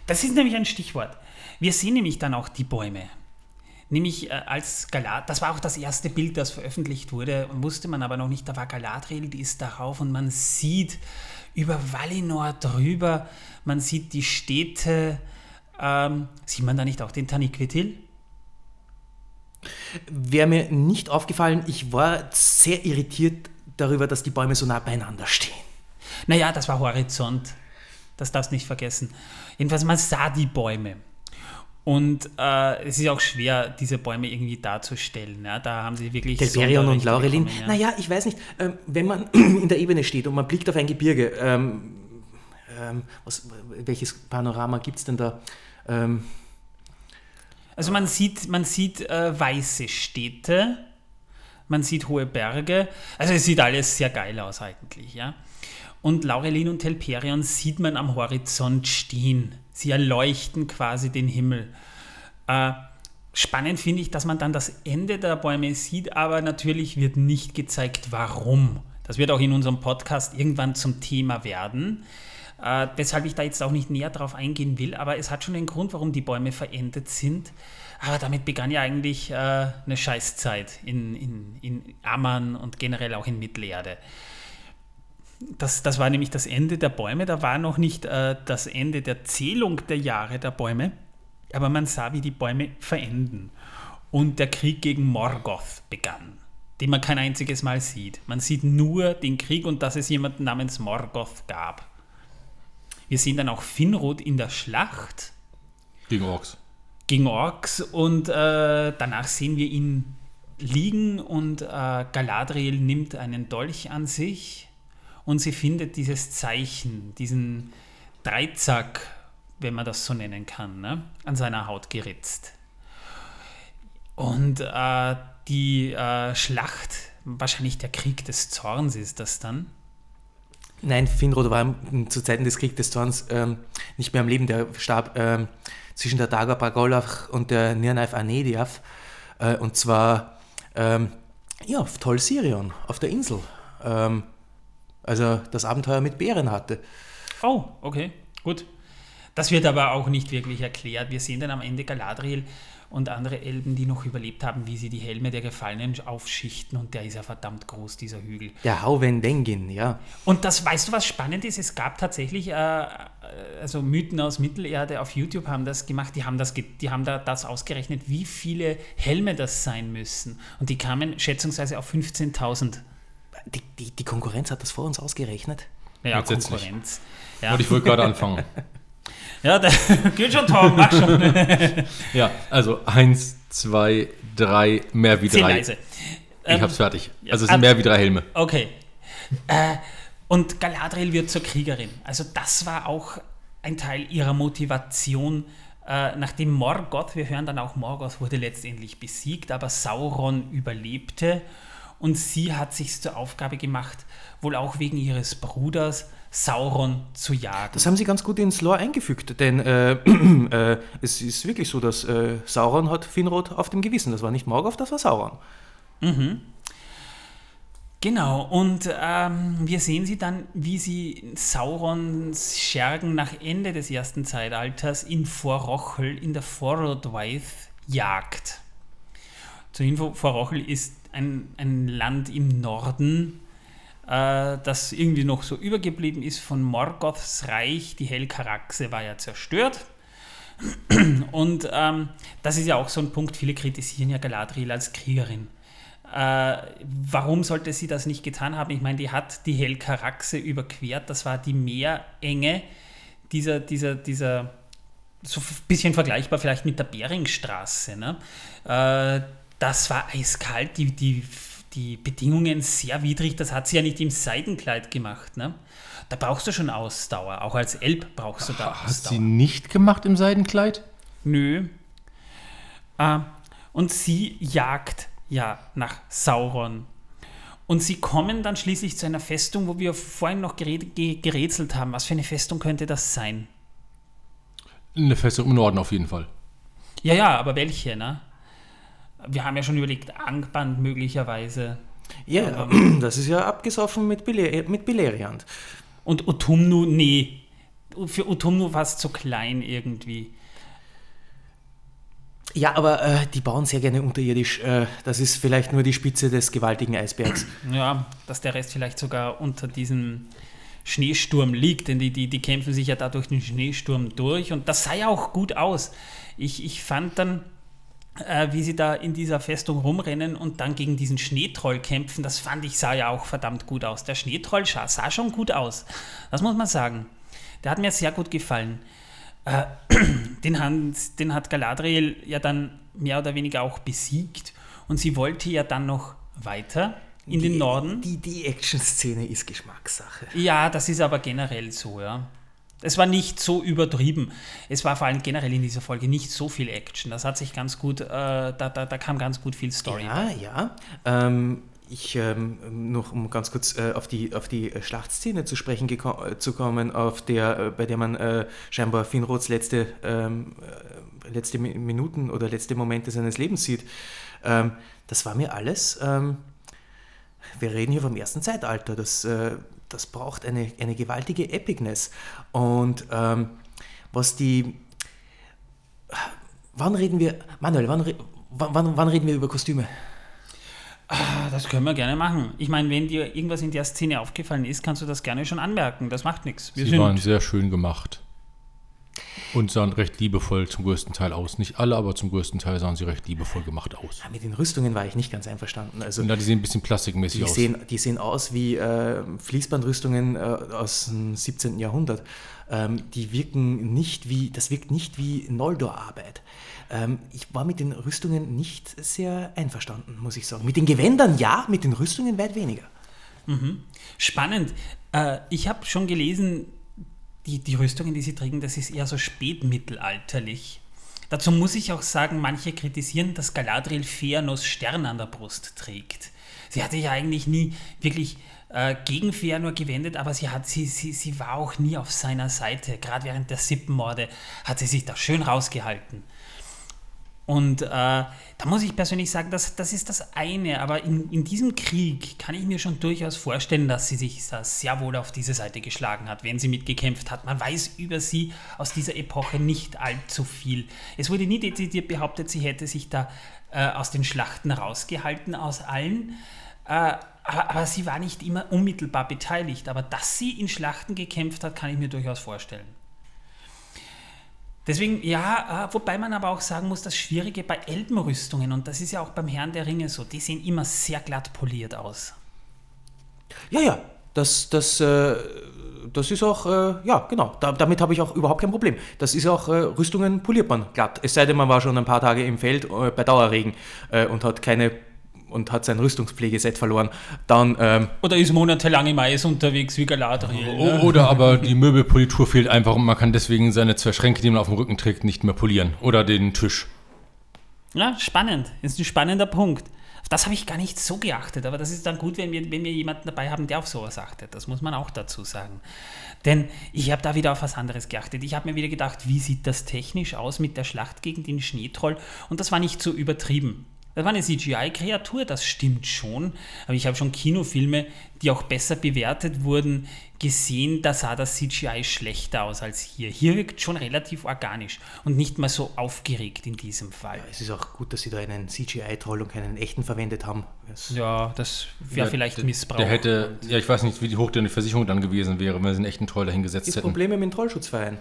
das ist nämlich ein Stichwort. Wir sehen nämlich dann auch die Bäume. Nämlich äh, als Galadriel, das war auch das erste Bild, das veröffentlicht wurde, wusste man aber noch nicht, da war Galadriel, die ist darauf und man sieht über Valinor drüber, man sieht die Städte, ähm, sieht man da nicht auch den Taniquetil? Wäre mir nicht aufgefallen, ich war sehr irritiert darüber, dass die Bäume so nah beieinander stehen. Naja, das war Horizont. Das darfst du nicht vergessen. Jedenfalls, man sah die Bäume. Und äh, es ist auch schwer, diese Bäume irgendwie darzustellen. Ja? Da haben sie wirklich. Telperion und Laurelin. Ja. Naja, ich weiß nicht, ähm, wenn man [CLEARS THROAT] in der Ebene steht und man blickt auf ein Gebirge, ähm, ähm, was, welches Panorama gibt es denn da? Ähm, also man sieht, man sieht äh, weiße Städte, man sieht hohe Berge. Also es sieht alles sehr geil aus eigentlich, ja. Und Laurelin und Telperion sieht man am Horizont stehen. Sie erleuchten quasi den Himmel. Äh, spannend finde ich, dass man dann das Ende der Bäume sieht, aber natürlich wird nicht gezeigt, warum. Das wird auch in unserem Podcast irgendwann zum Thema werden. Äh, weshalb ich da jetzt auch nicht näher drauf eingehen will, aber es hat schon einen Grund, warum die Bäume verendet sind. Aber damit begann ja eigentlich äh, eine Scheißzeit in, in, in Amman und generell auch in Mittelerde. Das, das war nämlich das Ende der Bäume, da war noch nicht äh, das Ende der Zählung der Jahre der Bäume, aber man sah, wie die Bäume verenden. Und der Krieg gegen Morgoth begann, den man kein einziges Mal sieht. Man sieht nur den Krieg und dass es jemanden namens Morgoth gab. Wir sehen dann auch Finrod in der Schlacht. Gegen Orks. Gegen Orks und äh, danach sehen wir ihn liegen und äh, Galadriel nimmt einen Dolch an sich und sie findet dieses Zeichen, diesen Dreizack, wenn man das so nennen kann, ne, an seiner Haut geritzt. Und äh, die äh, Schlacht, wahrscheinlich der Krieg des Zorns ist das dann, Nein, Finrod war zu Zeiten des Kriegs des Zorns ähm, nicht mehr am Leben. Der starb ähm, zwischen der Daga Bagolach und der Nirnaif Anediaf. Äh, und zwar ähm, ja, auf Tol Sirion, auf der Insel. Ähm, also das Abenteuer mit Bären hatte. Oh, okay, gut. Das wird aber auch nicht wirklich erklärt. Wir sehen dann am Ende Galadriel und andere Elben, die noch überlebt haben, wie sie die Helme der Gefallenen aufschichten und der ist ja verdammt groß, dieser Hügel. Der Hauvendengin, ja. Und das, weißt du, was spannend ist? Es gab tatsächlich, äh, also Mythen aus Mittelerde auf YouTube haben das gemacht, die haben das, die haben da das ausgerechnet, wie viele Helme das sein müssen. Und die kamen schätzungsweise auf 15.000. Die, die, die, Konkurrenz hat das vor uns ausgerechnet? Ja, Konkurrenz. Ja. Und ich wollte gerade anfangen. [LAUGHS] Ja, der [LAUGHS] geht schon, Tom, mach schon. [LAUGHS] ja, also eins, zwei, drei, mehr wie drei. Leise. Ich ähm, hab's fertig. Also es sind mehr wie drei Helme. Okay. Äh, und Galadriel wird zur Kriegerin. Also das war auch ein Teil ihrer Motivation, äh, nachdem Morgoth, wir hören dann auch, Morgoth wurde letztendlich besiegt, aber Sauron überlebte und sie hat sich zur Aufgabe gemacht, wohl auch wegen ihres Bruders, Sauron zu jagen. Das haben sie ganz gut ins Lore eingefügt, denn äh, [CLEARS THROAT] äh, es ist wirklich so, dass äh, Sauron hat Finrod auf dem Gewissen. Das war nicht Morgoth, das war Sauron. Mhm. Genau, und ähm, wir sehen sie dann, wie sie Saurons Schergen nach Ende des ersten Zeitalters in Vorrochel in der Forodwaith jagt. Zur Info, Vorrochel ist ein, ein Land im Norden äh, das irgendwie noch so übergeblieben ist von Morgoths Reich. Die Helkaraxe war ja zerstört. [CLEARS THROAT] Und ähm, das ist ja auch so ein Punkt, viele kritisieren ja Galadriel als Kriegerin. Äh, warum sollte sie das nicht getan haben? Ich meine, die hat die Helkaraxe überquert, das war die Meerenge dieser, dieser, dieser so ein bisschen vergleichbar vielleicht mit der Beringstraße. Ne? Äh, das war eiskalt, die, die, die Bedingungen sehr widrig, das hat sie ja nicht im Seidenkleid gemacht. Ne? Da brauchst du schon Ausdauer, auch als Elb brauchst du da Ausdauer. Hat sie nicht gemacht im Seidenkleid? Nö. Äh, und sie jagt ja nach Sauron. Und sie kommen dann schließlich zu einer Festung, wo wir vorhin noch gerätselt haben. Was für eine Festung könnte das sein? Eine Festung im Norden auf jeden Fall. Ja, ja, aber welche, ne? Wir haben ja schon überlegt, Angband möglicherweise. Ja, [CLEARS THROAT] das ist ja abgesoffen mit, Bile mit Beleriand. Und Utumnu, nee. Für Utumnu war es zu klein irgendwie. Ja, aber äh, die bauen sehr gerne unterirdisch. Äh, das ist vielleicht nur die Spitze des gewaltigen Eisbergs. [CLEARS THROAT] Ja, dass der Rest vielleicht sogar unter diesem Schneesturm liegt, denn die, die, die kämpfen sich ja da durch den Schneesturm durch und das sah ja auch gut aus. Ich, ich fand dann, äh, wie sie da in dieser Festung rumrennen und dann gegen diesen Schneetroll kämpfen, das fand ich, sah ja auch verdammt gut aus. Der Schneetroll sah, sah schon gut aus. Das muss man sagen. Der hat mir sehr gut gefallen. Äh, [CLEARS THROAT] den, Hans, den hat Galadriel ja dann mehr oder weniger auch besiegt und sie wollte ja dann noch weiter in die, den Norden. Die, die Action-Szene ist Geschmackssache. Ja, das ist aber generell so, ja. Es war nicht so übertrieben. Es war vor allem generell in dieser Folge nicht so viel Action. Das hat sich ganz gut, äh, da, da, da kam ganz gut viel Story. Ja, bei. ja. Ähm, ich ähm, noch um ganz kurz äh, auf die auf die Schlachtszene zu sprechen äh, zu kommen, auf der äh, bei der man äh, scheinbar Finrods letzte ähm, äh, letzte Minuten oder letzte Momente seines Lebens sieht. Ähm, das war mir alles ähm, wir reden hier vom ersten Zeitalter. Das, äh, das braucht eine, eine gewaltige Epicness. Und ähm, was die. Wann reden wir. Manuel, wann, wann, wann reden wir über Kostüme? Ah, das können wir gerne machen. Ich meine, wenn dir irgendwas in der Szene aufgefallen ist, kannst du das gerne schon anmerken. Das macht nichts. Wir Sie waren sehr schön gemacht. Und sahen recht liebevoll zum größten Teil aus. Nicht alle, aber zum größten Teil sahen sie recht liebevoll gemacht aus. Ja, mit den Rüstungen war ich nicht ganz einverstanden. Also, ja, die sehen ein bisschen plastikmäßig die aus. Sehen, die sehen aus wie äh, Fließbandrüstungen äh, aus dem 17. Jahrhundert. Ähm, die wirken nicht wie, das wirkt nicht wie Noldor-Arbeit. Ähm, ich war mit den Rüstungen nicht sehr einverstanden, muss ich sagen. Mit den Gewändern ja, mit den Rüstungen weit weniger. Mhm. Spannend. Äh, ich habe schon gelesen, die, die Rüstungen, die sie tragen, das ist eher so spätmittelalterlich. Dazu muss ich auch sagen, manche kritisieren, dass Galadriel Feanos Stern an der Brust trägt. Sie hatte ja eigentlich nie wirklich äh, gegen Feanor gewendet, aber sie, hat, sie, sie, sie war auch nie auf seiner Seite. Gerade während der Sippenmorde hat sie sich da schön rausgehalten. Und äh, da muss ich persönlich sagen, das, das ist das eine. Aber in, in diesem Krieg kann ich mir schon durchaus vorstellen, dass sie sich da sehr wohl auf diese Seite geschlagen hat, wenn sie mitgekämpft hat. Man weiß über sie aus dieser Epoche nicht allzu viel. Es wurde nie dezidiert behauptet, sie hätte sich da äh, aus den Schlachten rausgehalten, aus allen. Äh, aber, aber sie war nicht immer unmittelbar beteiligt. Aber dass sie in Schlachten gekämpft hat, kann ich mir durchaus vorstellen. Deswegen, ja, äh, wobei man aber auch sagen muss, das Schwierige bei Elbenrüstungen, und das ist ja auch beim Herrn der Ringe so, die sehen immer sehr glatt poliert aus. Ja, ja, das, das, äh, das ist auch, äh, ja, genau, da, damit habe ich auch überhaupt kein Problem. Das ist auch, äh, Rüstungen poliert man glatt. Es sei denn, man war schon ein paar Tage im Feld äh, bei Dauerregen äh, und hat keine und hat sein Rüstungspflegeset verloren, dann... Ähm, oder ist monatelang im Eis unterwegs wie Galadriel. Ne? Oder aber die Möbelpolitur fehlt einfach und man kann deswegen seine zwei Schränke, die man auf dem Rücken trägt, nicht mehr polieren. Oder den Tisch. Ja, spannend. Das ist ein spannender Punkt. Auf das habe ich gar nicht so geachtet, aber das ist dann gut, wenn wir, wenn wir jemanden dabei haben, der auf sowas achtet. Das muss man auch dazu sagen. Denn ich habe da wieder auf was anderes geachtet. Ich habe mir wieder gedacht, wie sieht das technisch aus mit der Schlacht gegen den Schneetroll? Und das war nicht so übertrieben. Das war eine CGI-Kreatur, das stimmt schon. Aber ich habe schon Kinofilme, die auch besser bewertet wurden, gesehen, da sah das CGI schlechter aus als hier. Hier wirkt schon relativ organisch und nicht mal so aufgeregt in diesem Fall. Es ist auch gut, dass sie da einen CGI-Troll und keinen echten verwendet haben. Das Ja, das wäre Ja, vielleicht der- Missbrauch. Der hätte, ja, ich weiß nicht, wie hoch denn die Versicherung dann gewesen wäre, wenn sie einen echten Troll dahingesetzt ist hätten. Probleme mit dem Trollschutzverein.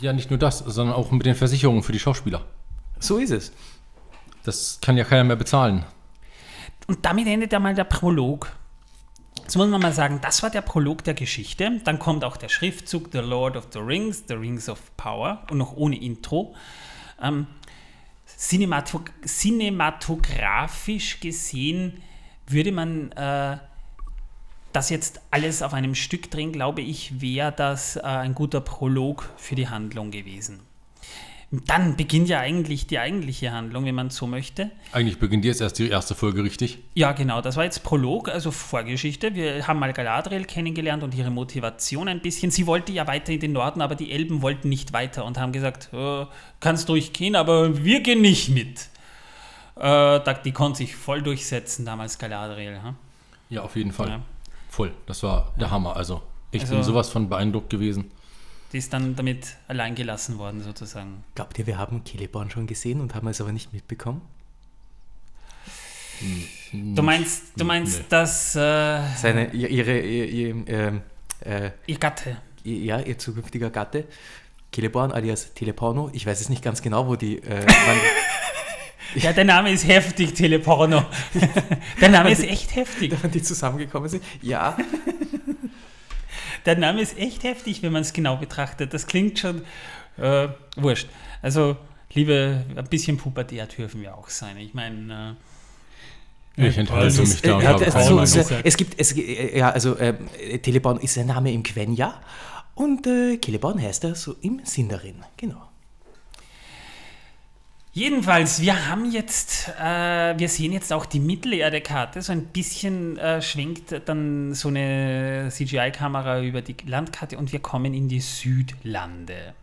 Ja, nicht nur das, sondern auch mit den Versicherungen für die Schauspieler. So ist es. Das kann ja keiner mehr bezahlen. Und damit endet ja mal der Prolog. Jetzt muss man mal sagen, das war der Prolog der Geschichte. Dann kommt auch der Schriftzug The Lord of the Rings, The Rings of Power und noch ohne Intro. Ähm, cinematog cinematografisch gesehen würde man äh, das jetzt alles auf einem Stück drehen, glaube ich, wäre das äh, ein guter Prolog für die Handlung gewesen. Dann beginnt ja eigentlich die eigentliche Handlung, wenn man so möchte. Eigentlich beginnt jetzt erst die erste Folge richtig. Ja, genau, das war jetzt Prolog, also Vorgeschichte. Wir haben mal Galadriel kennengelernt und ihre Motivation ein bisschen. Sie wollte ja weiter in den Norden, aber die Elben wollten nicht weiter und haben gesagt, äh, kannst durchgehen, aber wir gehen nicht mit. Äh, die konnte sich voll durchsetzen damals, Galadriel. Hm? Ja, auf jeden Fall. Ja. Voll. Das war der Hammer. Also, ich Also- bin sowas von beeindruckt gewesen. Die ist dann damit allein gelassen worden, sozusagen. Glaubt ihr, wir haben Celeborn schon gesehen und haben es aber nicht mitbekommen? Du meinst, du meinst, Nee. dass äh, Seine, ihr- ihre, ihr, ihr, ähm, äh, ihr Gatte, ja, ihr zukünftiger Gatte, Celeborn alias Teleporno, ich weiß es nicht ganz genau, wo die, äh, [LAUGHS] wann, ja, der Name ist heftig, Teleporno. [LAUGHS] der Name ist echt heftig. wann die zusammengekommen sind. Ja, [LAUGHS] Der Name ist echt heftig, wenn man es genau betrachtet. Das klingt schon äh, wurscht. Also, liebe, ein bisschen pubertät dürfen wir auch sein. Ich meine, Ich enthalte Also, mich da und äh, habe hat- keine also, Meinung. es, es gibt, es, äh, ja, also äh, Teleborn ist ein Name im Quenya und äh, Celeborn heißt er so im Sindarin, genau. Jedenfalls, wir haben jetzt, äh, wir sehen jetzt auch die Mittelerde-Karte. So ein bisschen äh, schwenkt dann so eine CGI-Kamera über die Landkarte und wir kommen in die Südlande.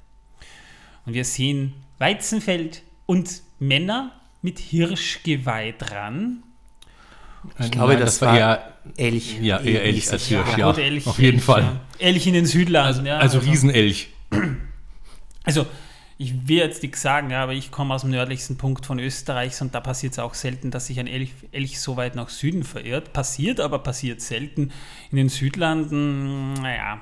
Und wir sehen Weizenfeld und Männer mit Hirschgeweih dran. Ich glaube, Nein, das, war war eher, Elch. ja, eher Elch als Hirsch, ja. Gut, Elch, auf jeden Elch, Fall. Ja. Elch in den Südlanden, Also, ja. also Riesenelch. Also, ich will jetzt nichts sagen, aber ich komme aus dem nördlichsten Punkt von Österreichs und da passiert es auch selten, dass sich ein Elch, Elch so weit nach Süden verirrt. Passiert, aber passiert selten. In den Südlanden, naja.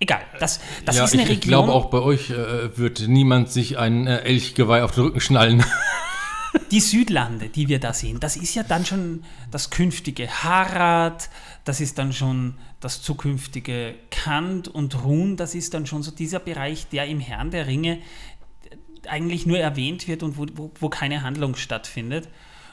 Egal, das, das ja, ist eine ich, Region. ich glaube, auch bei euch äh, wird niemand sich ein äh, Elchgeweih auf den Rücken schnallen. [LAUGHS] Die Südlande, die wir da sehen, das ist ja dann schon das künftige Harad, das ist dann schon das zukünftige Kant und Run, das ist dann schon so dieser Bereich, der im Herrn der Ringe eigentlich nur erwähnt wird und wo, wo, wo keine Handlung stattfindet.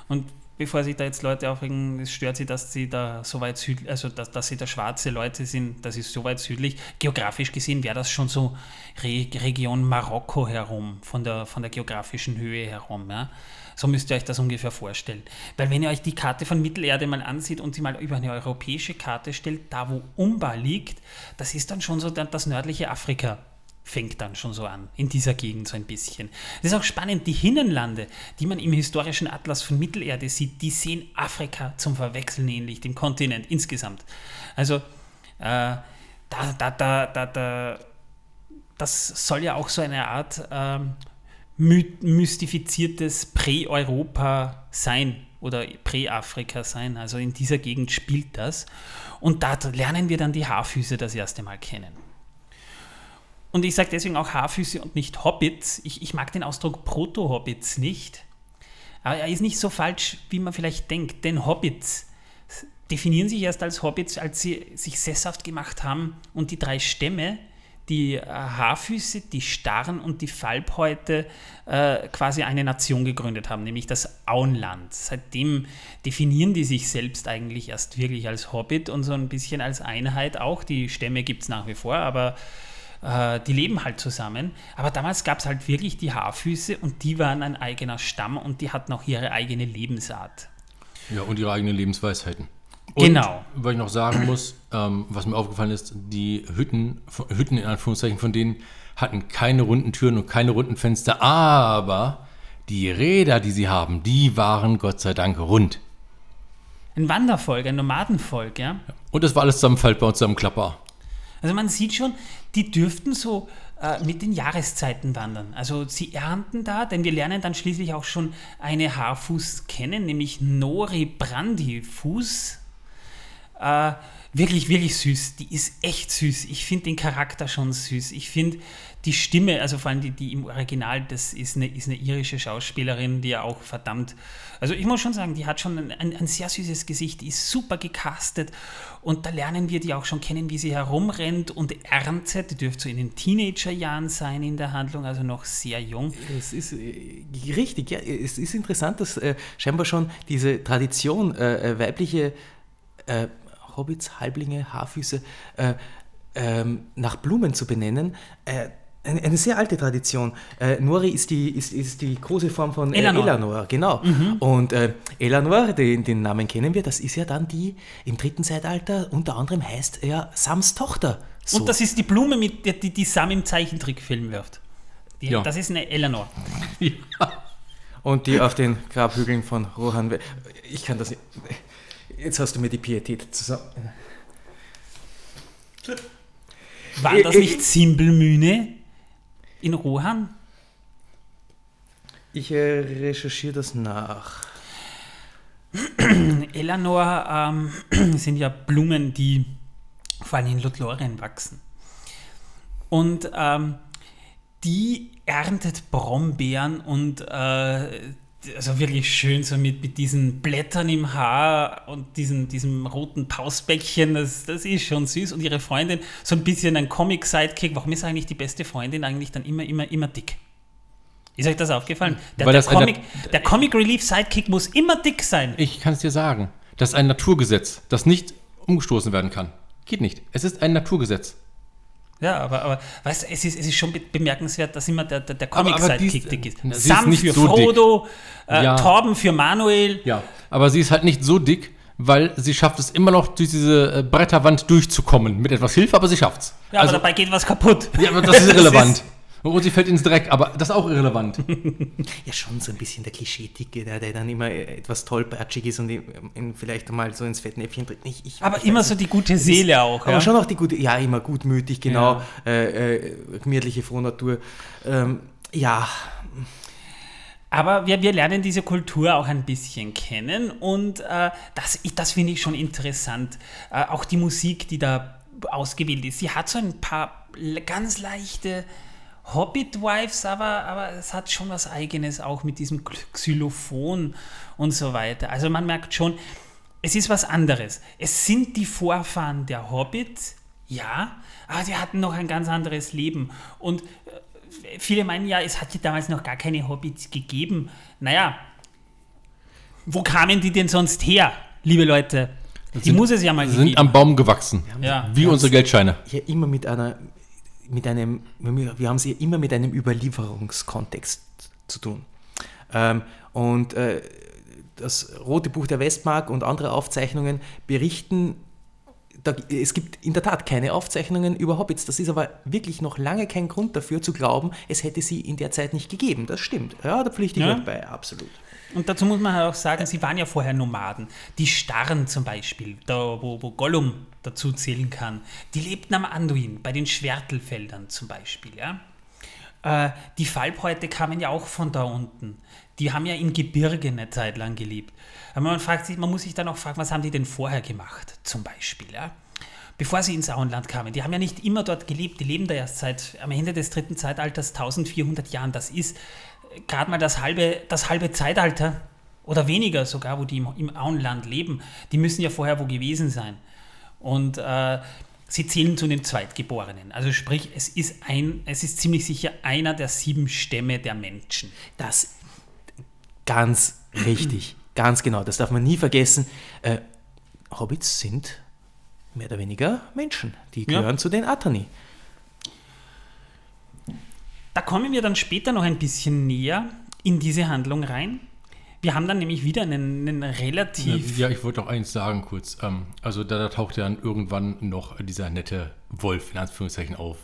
Und bevor sich da jetzt Leute aufregen, es stört sie, dass sie da so weit südlich, also dass, dass sie da schwarze Leute sind, das ist so weit südlich. Geografisch gesehen wäre das schon so Re Region Marokko herum, von der, von der geografischen Höhe herum. Ja. So müsst ihr euch das ungefähr vorstellen. Weil wenn ihr euch die Karte von Mittelerde mal ansieht und sie mal über eine europäische Karte stellt, da wo Umba liegt, das ist dann schon so das nördliche Afrika fängt dann schon so an, in dieser Gegend so ein bisschen. Das ist auch spannend, die Hinnenlande, die man im historischen Atlas von Mittelerde sieht, die sehen Afrika zum Verwechseln ähnlich, dem Kontinent insgesamt. Also, äh, da, da, da, da, da, das soll ja auch so eine Art ähm, my mystifiziertes Prä-Europa sein oder Prä-Afrika sein. Also in dieser Gegend spielt das. Und da lernen wir dann die Haarfüße das erste Mal kennen. Und ich sage deswegen auch Haarfüße und nicht Hobbits. Ich, ich mag den Ausdruck Proto-Hobbits nicht. Aber er ist nicht so falsch, wie man vielleicht denkt. Denn Hobbits definieren sich erst als Hobbits, als sie sich sesshaft gemacht haben und die drei Stämme, die äh, Haarfüße, die Starren und die Falbhäute äh, quasi eine Nation gegründet haben, nämlich das Auenland. Seitdem definieren die sich selbst eigentlich erst wirklich als Hobbit und so ein bisschen als Einheit auch. Die Stämme gibt es nach wie vor, aber äh, die leben halt zusammen. Aber damals gab es halt wirklich die Haarfüße und die waren ein eigener Stamm und die hatten auch ihre eigene Lebensart. Ja, und ihre eigenen Lebensweisheiten. Und, Genau. Was ich noch sagen muss, ähm, was mir aufgefallen ist, die Hütten, Hütten in Anführungszeichen von denen hatten keine runden Türen und keine runden Fenster, aber die Räder, die sie haben, die waren Gott sei Dank rund. Ein Wandervolk, ein Nomadenvolk, ja. Und das war alles uns am Klapper. Also man sieht schon, die dürften so äh, mit den Jahreszeiten wandern. Also sie ernten da, denn wir lernen dann schließlich auch schon eine Haarfuß kennen, nämlich Nori Brandifuß. Äh, wirklich, wirklich süß. Die ist echt süß. Ich finde den Charakter schon süß. Ich finde die Stimme, also vor allem die, die im Original, das ist eine, ist eine irische Schauspielerin, die ja auch verdammt, also ich muss schon sagen, die hat schon ein, ein, sehr süßes Gesicht, die ist super gecastet und da lernen wir die auch schon kennen, wie sie herumrennt und erntet. Die dürfte so in den Teenagerjahren sein in der Handlung, also noch sehr jung. Es ist äh, richtig, ja, es ist interessant, dass äh, scheinbar schon diese Tradition, äh, äh weibliche äh, Hobbits, Halblinge, Haarfüße, äh, ähm, nach Blumen zu benennen, eine, eine, sehr alte Tradition. Äh, Nori ist die, ist, ist die große Form von äh, Elanor. Elanor genau. Mhm. Und äh, Elanor, den, den Namen kennen wir, das ist ja dann die im dritten Zeitalter, unter anderem heißt ja Sams Tochter. So. Und das ist die Blume, mit der die, die Sam im Zeichentrickfilm wirft. Die, ja. Das ist eine Elanor. [LAUGHS] ja. Und die auf den Grabhügeln von Rohan. Ich kann das nicht. Jetzt hast du mir die Pietät zusammen. War das nicht Zimbelmühne? In Rohan? Ich äh, recherchiere das nach. [CLEARS THROAT] Eleanor ähm, [CLEARS THROAT] sind ja Blumen, die vor allem in Lothlorien wachsen. Und ähm, die erntet Brombeeren und äh, also wirklich schön so mit, mit diesen Blättern im Haar und diesen, diesem roten Pausbäckchen, das, das ist schon süß. Und ihre Freundin, so ein bisschen ein Comic-Sidekick. Warum ist eigentlich die beste Freundin eigentlich dann immer, immer, immer dick? Ist euch das aufgefallen? Der, der, Comic, der Comic Relief Sidekick muss immer dick sein. Ich kann es dir sagen. Das ist ein Naturgesetz, das nicht umgestoßen werden kann. Geht nicht. Es ist ein Naturgesetz. Ja, aber, aber weißt du, es ist, es ist schon bemerkenswert, dass immer der, der, der Comic-Sidekick dick ist. Sam ist für so Frodo, äh, ja. Torben für Manuel. Ja, aber sie ist halt nicht so dick, weil sie schafft es immer noch durch diese äh, Bretterwand durchzukommen. Mit etwas Hilfe, aber sie schafft's. Ja, also, aber dabei geht was kaputt. Ja, aber das ist [LAUGHS] irrelevant. Und sie fällt ins Dreck, aber das ist auch irrelevant. [LAUGHS] ja, schon so ein bisschen der Klischee-Dicke, der, der dann immer etwas tollpatschig ist und ihn vielleicht mal so ins Fettnäpfchen tritt. Ich, ich, aber ich immer so die gute Seele auch. Aber ja? schon auch die gute, ja, immer gutmütig, genau, ja. äh, äh, gemütliche Frohnatur. Ähm, ja. Aber wir, wir lernen diese Kultur auch ein bisschen kennen und äh, das, das finde ich schon interessant. Äh, auch die Musik, die da ausgewählt ist. Sie hat so ein paar ganz leichte Hobbit-Wives, aber, aber es hat schon was Eigenes, auch mit diesem Xylophon und so weiter. Also man merkt schon, es ist was anderes. Es sind die Vorfahren der Hobbit, ja, aber sie hatten noch ein ganz anderes Leben. Und äh, viele meinen ja, es hat ja damals noch gar keine Hobbits gegeben. Naja, wo kamen die denn sonst her, liebe Leute? Die sind, muss es ja mal sind am Baum gewachsen, ja. wie unsere Geldscheine. Ja, immer mit einer mit einem, wir haben es ja immer mit einem Überlieferungskontext zu tun. Ähm, und äh, das Rote Buch der Westmark und andere Aufzeichnungen berichten, da, es gibt in der Tat keine Aufzeichnungen über Hobbits. Das ist aber wirklich noch lange kein Grund dafür zu glauben, es hätte sie in der Zeit nicht gegeben. Das stimmt. Ja, da pflichte ich ja. bei, absolut. Und dazu muss man halt auch sagen, sie waren ja vorher Nomaden. Die Starren zum Beispiel, da wo, wo Gollum dazu zählen kann, die lebten am Anduin, bei den Schwertelfeldern zum Beispiel. Ja? Äh, die Falbhäute kamen ja auch von da unten. Die haben ja im Gebirge eine Zeit lang gelebt. Aber man, fragt sich, man muss sich dann auch fragen, was haben die denn vorher gemacht, zum Beispiel. Ja? Bevor sie ins Auenland kamen. Die haben ja nicht immer dort gelebt, die leben da erst seit am Ende des dritten Zeitalters 1400 Jahren. Das ist gerade mal das halbe, das halbe Zeitalter oder weniger sogar, wo die im, im Auenland leben. Die müssen ja vorher wo gewesen sein. Und äh, sie zählen zu den Zweitgeborenen. Also sprich, es ist, ein, es ist ziemlich sicher einer der sieben Stämme der Menschen. Das ganz richtig, [CLEARS THROAT] ganz genau. Das darf man nie vergessen. Äh, Hobbits sind mehr oder weniger Menschen. Die gehören ja. zu den Atani. Da kommen wir dann später noch ein bisschen näher in diese Handlung rein. Wir haben dann nämlich wieder einen, einen relativ. Ja, ich wollte noch eins sagen kurz. Ähm, also da, da taucht ja dann irgendwann noch dieser nette Wolf in Anführungszeichen auf.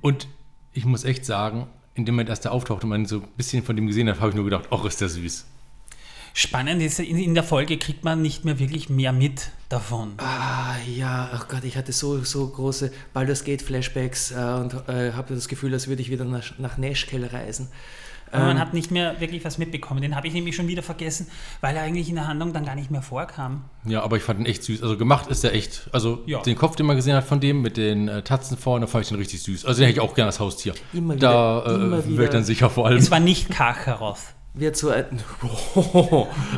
Und ich muss echt sagen, in dem Moment, als der auftaucht und man so ein bisschen von dem gesehen hat, habe ich nur gedacht, ach, ist der süß. Spannend ist, in, in der Folge kriegt man nicht mehr wirklich mehr mit davon. Ah, ja, ach Gott, ich hatte so, so große Baldur's Gate Flashbacks äh, und äh, habe das Gefühl, als würde ich wieder nach, nach Nashkel reisen. Aber man hat nicht mehr wirklich was mitbekommen. Den habe ich nämlich schon wieder vergessen, weil er eigentlich in der Handlung dann gar nicht mehr vorkam. Ja, aber ich fand ihn echt süß. Also gemacht ist er echt. Also Ja. den Kopf, den man gesehen hat von dem mit den äh, Tatzen vorne, fand ich den richtig süß. Also den hätte ich auch gerne als Haustier. Immer da wieder- immer äh, wieder- wäre ich dann sicher vor allem. Es war nicht Karkaroth. Wird so ein, [LAUGHS]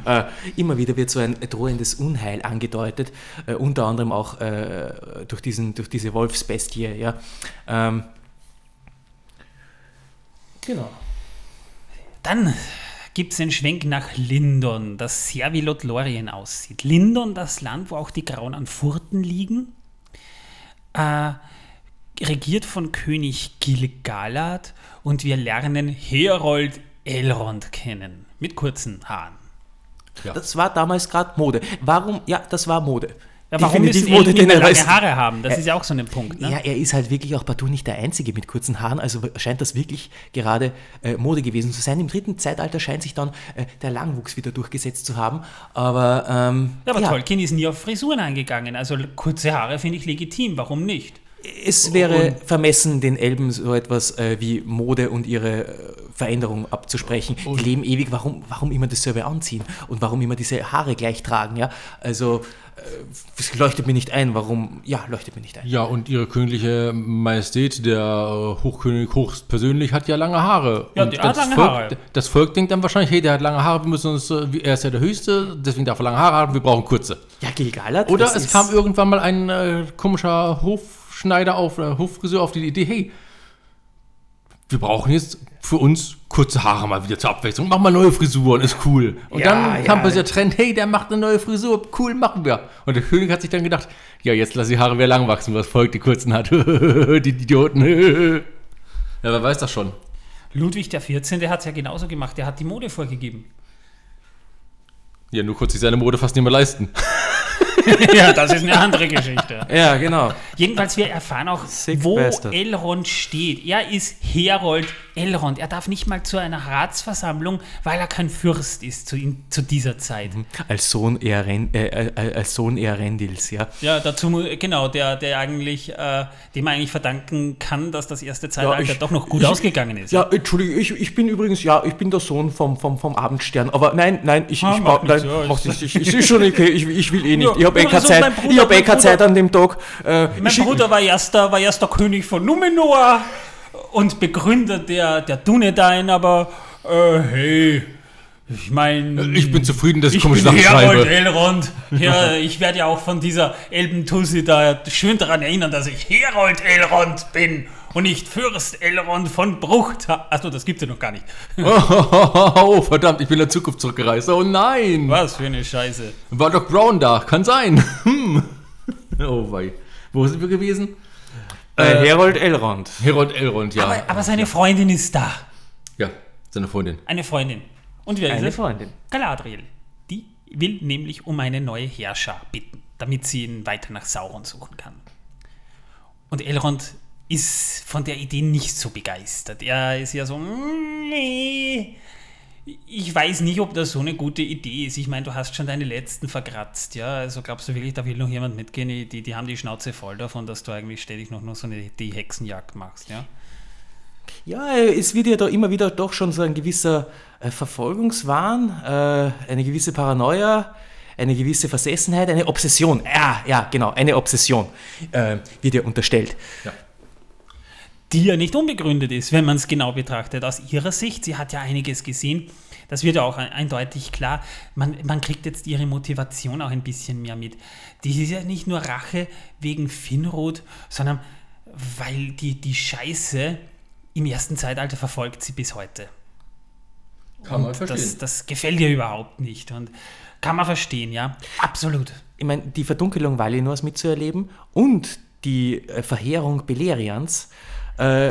äh, immer wieder wird so ein drohendes Unheil angedeutet, äh, unter anderem auch äh, durch, diesen, durch diese Wolfsbestie. Ja. Ähm, genau. Dann gibt es einen Schwenk nach Lindon, das sehr wie Lothlorien aussieht. Lindon, das Land, wo auch die Grauen an Furten liegen, äh, regiert von König Gil-galad und wir lernen Herold Elrond kennen, mit kurzen Haaren. Das war damals gerade Mode. Warum? Ja, das war Mode. Ja, warum müssen Elben immer denn er lange weiß- Haare haben? Das ist ja auch so ein Punkt. Ne? Ja, er ist halt wirklich auch partout nicht der Einzige mit kurzen Haaren, also scheint das wirklich gerade äh, Mode gewesen zu sein. Im dritten Zeitalter scheint sich dann äh, der Langwuchs wieder durchgesetzt zu haben, aber, ähm, Ja, aber Tolkien ist nie auf Frisuren eingegangen. Also kurze Haare finde ich legitim. Warum nicht? Es wäre vermessen, den Elben so etwas äh, wie Mode und ihre äh, Veränderung abzusprechen. Die leben ewig, warum, warum immer dasselbe anziehen und warum immer diese Haare gleich tragen, ja? Also, äh, es leuchtet mir nicht ein, warum, ja, leuchtet mir nicht ein. Ja, und ihre königliche Majestät, der äh, Hochkönig höchstpersönlich, hat ja lange Haare. Ja, und der hat das lange Volk, Haare. Das Volk denkt dann wahrscheinlich, hey, der hat lange Haare, wir müssen uns, äh, er ist ja der Höchste, deswegen darf er lange Haare haben, wir brauchen kurze. Ja, Gilgalad. Oder es kam irgendwann mal ein äh, komischer Hofschneider auf, äh, Hoffriseur auf die Idee, hey, wir brauchen jetzt für uns kurze Haare mal wieder zur Abwechslung. Mach mal neue Frisuren, ist cool. Und Ja, dann kam ja. der Trend, hey, der macht eine neue Frisur, cool, machen wir. Und der König hat sich dann gedacht, ja, jetzt lass die Haare wieder lang wachsen, was Volk die kurzen hat. [LAUGHS] die Idioten. [LAUGHS] ja, wer weiß das schon. Ludwig der 14. hat es ja genauso gemacht. Der hat die Mode vorgegeben. Ja, nur kurz sich seine Mode fast nicht mehr leisten. [LAUGHS] ja, das ist eine andere Geschichte. Ja, genau. Jedenfalls, wir erfahren auch, Sick wo bastard. Elrond steht. Er ist Herold Elrond. Er darf nicht mal zu einer Ratsversammlung, weil er kein Fürst ist zu, ihm- zu dieser Zeit. Als Sohn Earen, äh, äh, als Sohn Earendils, ja. Ja, dazu, genau, der, der eigentlich, äh, dem man eigentlich verdanken kann, dass das erste Zeitalter ich- doch noch gut ich- ausgegangen ist. Ja, Entschuldige, ich, ich bin übrigens, ja, ich bin der Sohn vom, vom, vom Abendstern. Aber nein, nein, ich, Ah, ich, nichts, nein, ja, macht ist- nichts. ich, ich, ist schon okay, ich, ich will eh nicht. Ja, Ich habe eh ja, keine so Zeit, ich hab eh keine Zeit an dem Tag. Äh, Mein Bruder war erster, war erster König von Numenor und Begründer der, der Dunedain, aber äh, hey, ich meine... Ich bin zufrieden, dass ich, Ich komische bin Sachen Herold schreibe. Elrond. [LAUGHS] Ja, ich werde ja auch von dieser Elbentussi da schön daran erinnern, dass ich Herold Elrond bin und nicht Fürst Elrond von Bruchtal. Achso, das gibt's ja noch gar nicht. [LAUGHS] Oh, verdammt, ich bin in der Zukunft zurückgereist. Oh nein. Was für eine Scheiße. War Doc Brown da? Kann sein. [LAUGHS] Hm. Oh wei. Wo sind wir gewesen? Äh, Herold Elrond. Herold Elrond, ja. Aber, aber seine Freundin ist da. ja, seine Freundin. Eine Freundin. Und wer Eine ist es? Freundin. Galadriel. Die will nämlich um eine neue Herrscher bitten, damit sie ihn weiter nach Sauron suchen kann. Und Elrond ist von der Idee nicht so begeistert. Er ist ja so, "Mm, nee, ich weiß nicht, ob das so eine gute Idee ist. Ich meine, du hast schon deine letzten verkratzt, ja. Also glaubst du wirklich, da will noch jemand mitgehen? Die, die haben die Schnauze voll davon, dass du eigentlich ständig noch, noch so eine die Hexenjagd machst, ja. Ja, es wird ja da immer wieder doch schon so ein gewisser äh, Verfolgungswahn, äh, eine gewisse Paranoia, eine gewisse Versessenheit, eine Obsession. Ja, ja, genau, eine Obsession äh, wird ja unterstellt. Die ja nicht unbegründet ist, wenn man es genau betrachtet. Aus ihrer Sicht, sie hat ja einiges gesehen, das wird ja auch ein- eindeutig klar, man, man kriegt jetzt ihre Motivation auch ein bisschen mehr mit. Die ist ja nicht nur Rache wegen Finrod, sondern weil die, die Scheiße im ersten Zeitalter verfolgt sie bis heute. Kann man Das, das gefällt ihr überhaupt nicht und kann man verstehen, ja. Absolut. Ich meine, die Verdunkelung Valinors mitzuerleben und die äh, Verheerung Beleriands. Äh,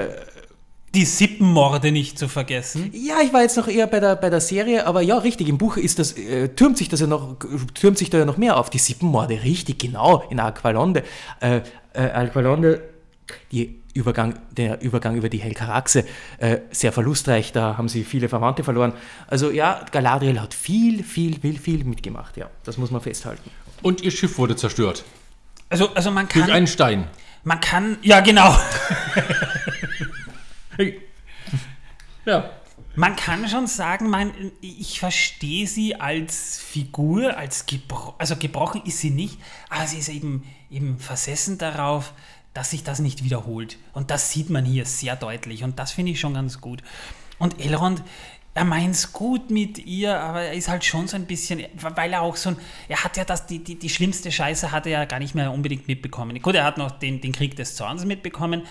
Die Sippenmorde nicht zu vergessen. ja, ich war jetzt noch eher bei der, bei der Serie, aber ja, richtig, im Buch ist das, äh, türmt sich das ja noch, türmt sich da ja noch mehr auf. Die Sippenmorde, richtig, genau, in Aqualonde. Äh, äh, Aqualonde die Übergang, der Übergang über die Helkaraxe äh, sehr verlustreich, da haben sie viele Verwandte verloren. Also ja, Galadriel hat viel, viel, viel, viel mitgemacht, ja, das muss man festhalten. Und ihr Schiff wurde zerstört. Also, also man Durch kann. einen Stein. Man kann. Ja, genau. Ja. Man kann schon sagen, man, ich verstehe sie als Figur, als gebro also gebrochen ist sie nicht, aber sie ist eben, eben versessen darauf, dass sich das nicht wiederholt. Und das sieht man hier sehr deutlich und das finde ich schon ganz gut. Und Elrond, er meint's gut mit ihr, aber er ist halt schon so ein bisschen, weil er auch so ein, er hat ja das, die, die, die schlimmste Scheiße hat er ja gar nicht mehr unbedingt mitbekommen. Gut, er hat noch den, den Krieg des Zorns mitbekommen,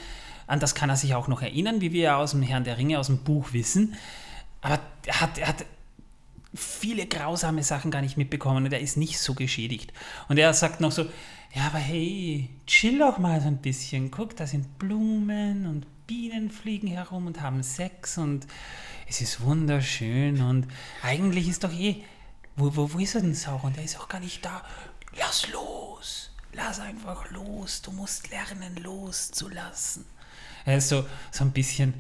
an das kann er sich auch noch erinnern, wie wir ja aus dem Herrn der Ringe, aus dem Buch wissen. Aber er hat, er hat viele grausame Sachen gar nicht mitbekommen und er ist nicht so geschädigt. Und er sagt noch so, ja, aber hey, chill doch mal so ein bisschen. Guck, da sind Blumen und Bienen fliegen herum und haben Sex und es ist wunderschön und eigentlich ist doch eh, wo, wo, wo ist er denn Sauron? Der ist auch gar nicht da. Lass los, lass einfach los, du musst lernen loszulassen. Er ist so, so ein bisschen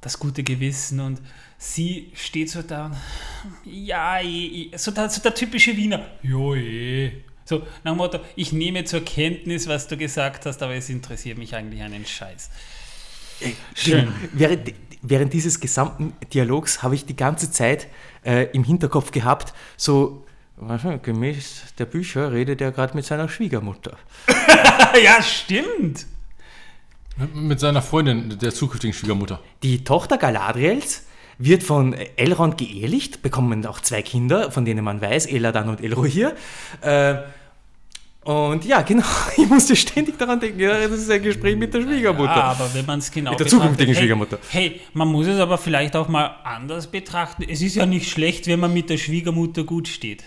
das gute Gewissen und sie steht so da und, ja, eh, eh, so der, so der typische Wiener, jo eh. So nach dem Motto, ich nehme zur Kenntnis, was du gesagt hast, aber es interessiert mich eigentlich einen Scheiß. Schön. Während, während dieses gesamten Dialogs habe ich die ganze Zeit äh, im Hinterkopf gehabt, so gemäß der Bücher redet er gerade mit seiner Schwiegermutter. [LAUGHS] ja, stimmt. Mit seiner Freundin, der zukünftigen Schwiegermutter. Die Tochter Galadriels wird von Elrond geehelicht, bekommen auch zwei Kinder, von denen man weiß, Eladan und Elrohir. Äh, und ja, genau, [LAUGHS] ich musste ständig daran denken, ja, das ist ein Gespräch mit der Schwiegermutter. Ja, aber wenn man es genau Mit der zukünftigen hey, Schwiegermutter. Hey, man muss es aber vielleicht auch mal anders betrachten. Es ist ja nicht schlecht, wenn man mit der Schwiegermutter gut steht.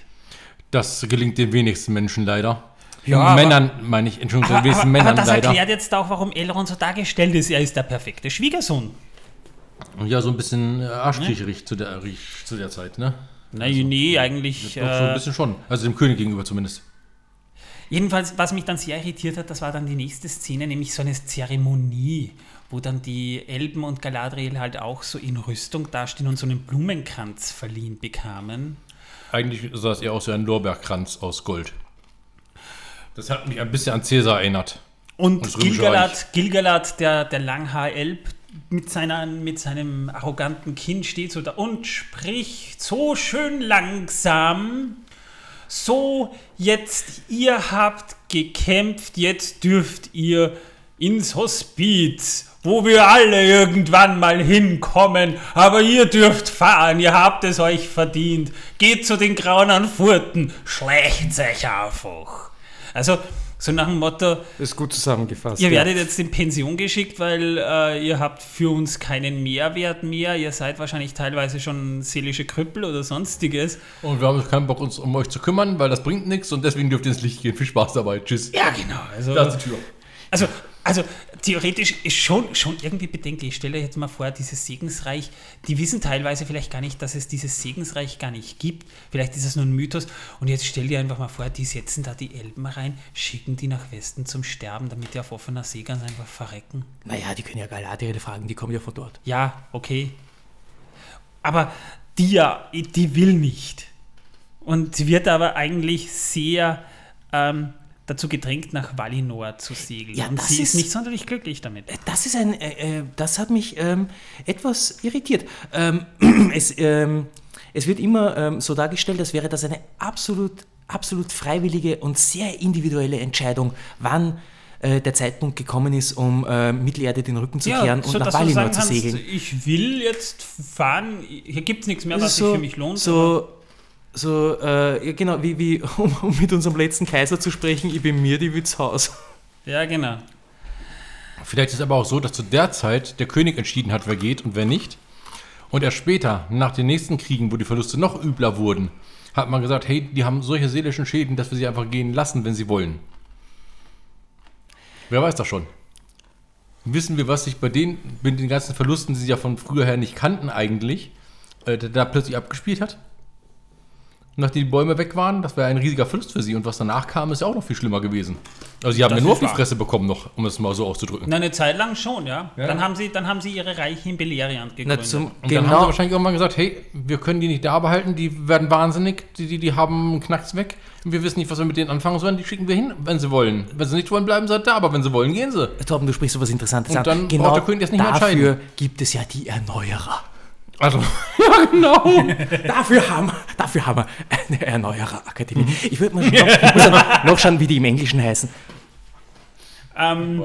Das gelingt den wenigsten Menschen leider. Ja, Und aber- Männern, meine ich, Entschuldigung, den Aber, wenigsten aber, aber Männern das leider. erklärt jetzt auch, warum Elrond so dargestellt ist. Er ist der perfekte Schwiegersohn. Und ja, so ein bisschen äh, arschkriecherig zu, der, zu der Zeit, ne? Nein, nee, eigentlich. Doch, so ein Äh, bisschen schon. Also dem König gegenüber zumindest. Jedenfalls, was mich dann sehr irritiert hat, das war dann die nächste Szene, nämlich so eine Zeremonie, wo dann die Elben und Galadriel halt auch so in Rüstung dastehen und so einen Blumenkranz verliehen bekamen. Eigentlich sah es eher aus wie ein Lorbeerkranz aus Gold. Das hat mich ein bisschen an Cäsar erinnert. Und Gilgalad, Gilgalad, der, der Langhaar-Elb, mit, seiner, mit seinem arroganten Kinn steht so da und spricht so schön langsam. So, jetzt, ihr habt gekämpft, jetzt dürft ihr ins Hospiz, wo wir alle irgendwann mal hinkommen, aber ihr dürft fahren, ihr habt es euch verdient. Geht zu den grauen Furten, schlecht euch einfach. Also, so nach dem Motto, Das ist gut zusammengefasst. Ihr ja. werdet jetzt in Pension geschickt, weil äh, ihr habt für uns keinen Mehrwert mehr. Ihr seid wahrscheinlich teilweise schon seelische Krüppel oder sonstiges. Und wir haben keinen Bock, uns um euch zu kümmern, weil das bringt nichts und deswegen dürft ihr ins Licht gehen. Viel Spaß dabei. Tschüss. Ja, genau. Also, Da ist die Tür. also, also theoretisch ist schon, schon irgendwie bedenklich. Stell dir jetzt mal vor, dieses Segensreich, die wissen teilweise vielleicht gar nicht, dass es dieses Segensreich gar nicht gibt. Vielleicht ist es nur ein Mythos. Und jetzt stell dir einfach mal vor, die setzen da die Elben rein, schicken die nach Westen zum Sterben, damit die auf offener See ganz einfach verrecken. Naja, die können ja Galadriel fragen, die kommen ja von dort. Ja, okay. Aber die ja, die will nicht. Und sie wird aber eigentlich sehr ähm, dazu gedrängt, nach Valinor zu segeln. Ja, Und sie ist nicht sonderlich glücklich damit. Das ist ein, äh, äh, das hat mich ähm, etwas irritiert. Ähm, [CLEARS THROAT] es, ähm, es wird immer ähm, so dargestellt, als wäre das eine absolut, absolut freiwillige und sehr individuelle Entscheidung, wann äh, der Zeitpunkt gekommen ist, um äh, Mittelerde den Rücken zu kehren und nach Valinor zu kannst, segeln. Ich will jetzt fahren, hier gibt es nichts mehr, was so, sich für mich lohnt. So, so äh, ja, genau, wie, wie [LAUGHS] um, um mit unserem letzten Kaiser zu sprechen, ich bin mir die Witzhaus. ja, genau. Vielleicht ist es aber auch so, dass zu der Zeit der König entschieden hat, wer geht und wer nicht. Und erst später, nach den nächsten Kriegen, wo die Verluste noch übler wurden, hat man gesagt, hey, die haben solche seelischen Schäden, dass wir sie einfach gehen lassen, wenn sie wollen. Wer weiß das schon? Wissen wir, was sich bei den, mit den ganzen Verlusten, die sie ja von früher her nicht kannten eigentlich, äh, da- da plötzlich abgespielt hat? Nachdem die Bäume weg waren, das war ein riesiger Verlust für sie. Und was danach kam, ist ja auch noch viel schlimmer gewesen. Also sie haben Das ja nur auf die wahr. Fresse bekommen noch, um es mal so auszudrücken. Na, eine Zeit lang schon, ja. Ja. Dann, haben sie, dann haben sie ihre Reiche in Beleriand Na, gegründet. zum, Und dann haben sie genau, wahrscheinlich irgendwann gesagt, hey, wir können die nicht da behalten, die werden wahnsinnig, die, die, die haben einen Knacks weg. Und wir wissen nicht, was wir mit denen anfangen sollen, die schicken wir hin, wenn sie wollen. Wenn sie nicht wollen, bleiben sie halt da, aber wenn sie wollen, gehen sie. Torben, du sprichst so was Interessantes Und an. dann genau braucht der König das nicht mehr dafür gibt es ja die Erneuerer. Also, [LAUGHS] ja genau. [LAUGHS] Dafür haben, wir- dafür haben wir eine Erneuererakademie. Mhm. Ich würde mal noch, muss aber noch schauen, wie die im Englischen heißen. ähm,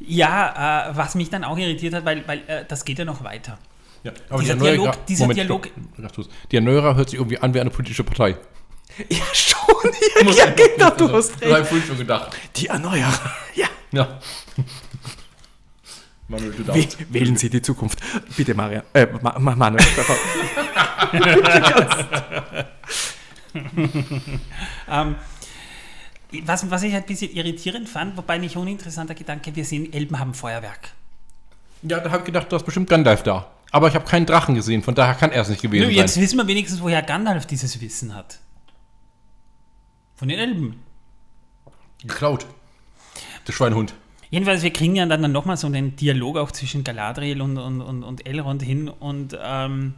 ja, äh, was mich dann auch irritiert hat, weil, weil äh, das geht ja noch weiter. Ja, aber Dieser die Erneuerer- Dialog- dieser Dialog- stopp. Die Erneuerer hört sich irgendwie an wie eine politische Partei. Ja, schon. [LAUGHS] Ja, ja genau, du hast Das habe ich recht. vorhin schon gedacht. Die Erneuerer. Ja. Ja. Manuel, du Wäh- Wählen Sie die Zukunft. Bitte, Maria. Äh, Ma Ma Manuel. [LAUGHS] Ähm, was, was ich halt ein bisschen irritierend fand, wobei nicht uninteressanter Gedanke, wir sehen, Elben haben Feuerwerk. Ja, da habe ich gedacht, du hast bestimmt Gandalf da. Aber ich habe keinen Drachen gesehen, von daher kann er es nicht gewesen Nö, jetzt sein. wissen wir wenigstens, woher Gandalf dieses Wissen hat. Von den Elben. Geklaut. Der Schweinhund. Jedenfalls, wir kriegen ja dann nochmal so einen Dialog auch zwischen Galadriel und, und, und, und Elrond hin und ähm,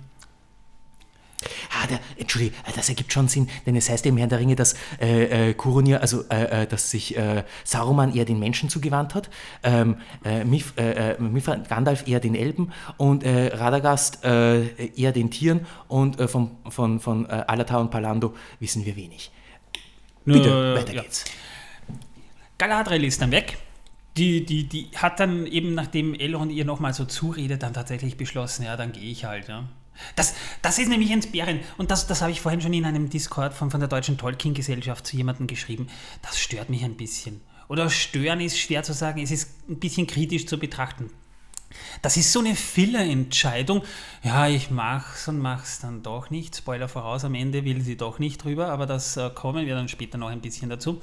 Ah, der, Entschuldige, äh, das ergibt schon Sinn, denn es heißt im Herrn der Ringe, dass äh, äh, Kurunir, also äh, äh, dass sich äh, Saruman eher den Menschen zugewandt hat, ähm, äh, Mif, Gandalf eher den Elben und Radagast eher den Tieren und von, von, von Alatar und Palando wissen wir wenig. Bitte, weiter ja. geht's. Galadriel ist dann weg. Die, die, die hat dann eben, nachdem Elrond ihr nochmal so zuredet, dann tatsächlich beschlossen, ja, dann gehe ich halt. Ja. Das, das ist nämlich entbehrend. Und das, das habe ich vorhin schon in einem Discord von, von der Deutschen Tolkien-Gesellschaft zu jemandem geschrieben. Das stört mich ein bisschen. Oder stören ist schwer zu sagen, es ist ein bisschen kritisch zu betrachten. Das ist so eine Filler-Entscheidung. Ja, ich mach's und mach's dann doch nicht. Spoiler voraus, am Ende will sie doch nicht drüber, aber das äh, kommen wir dann später noch ein bisschen dazu.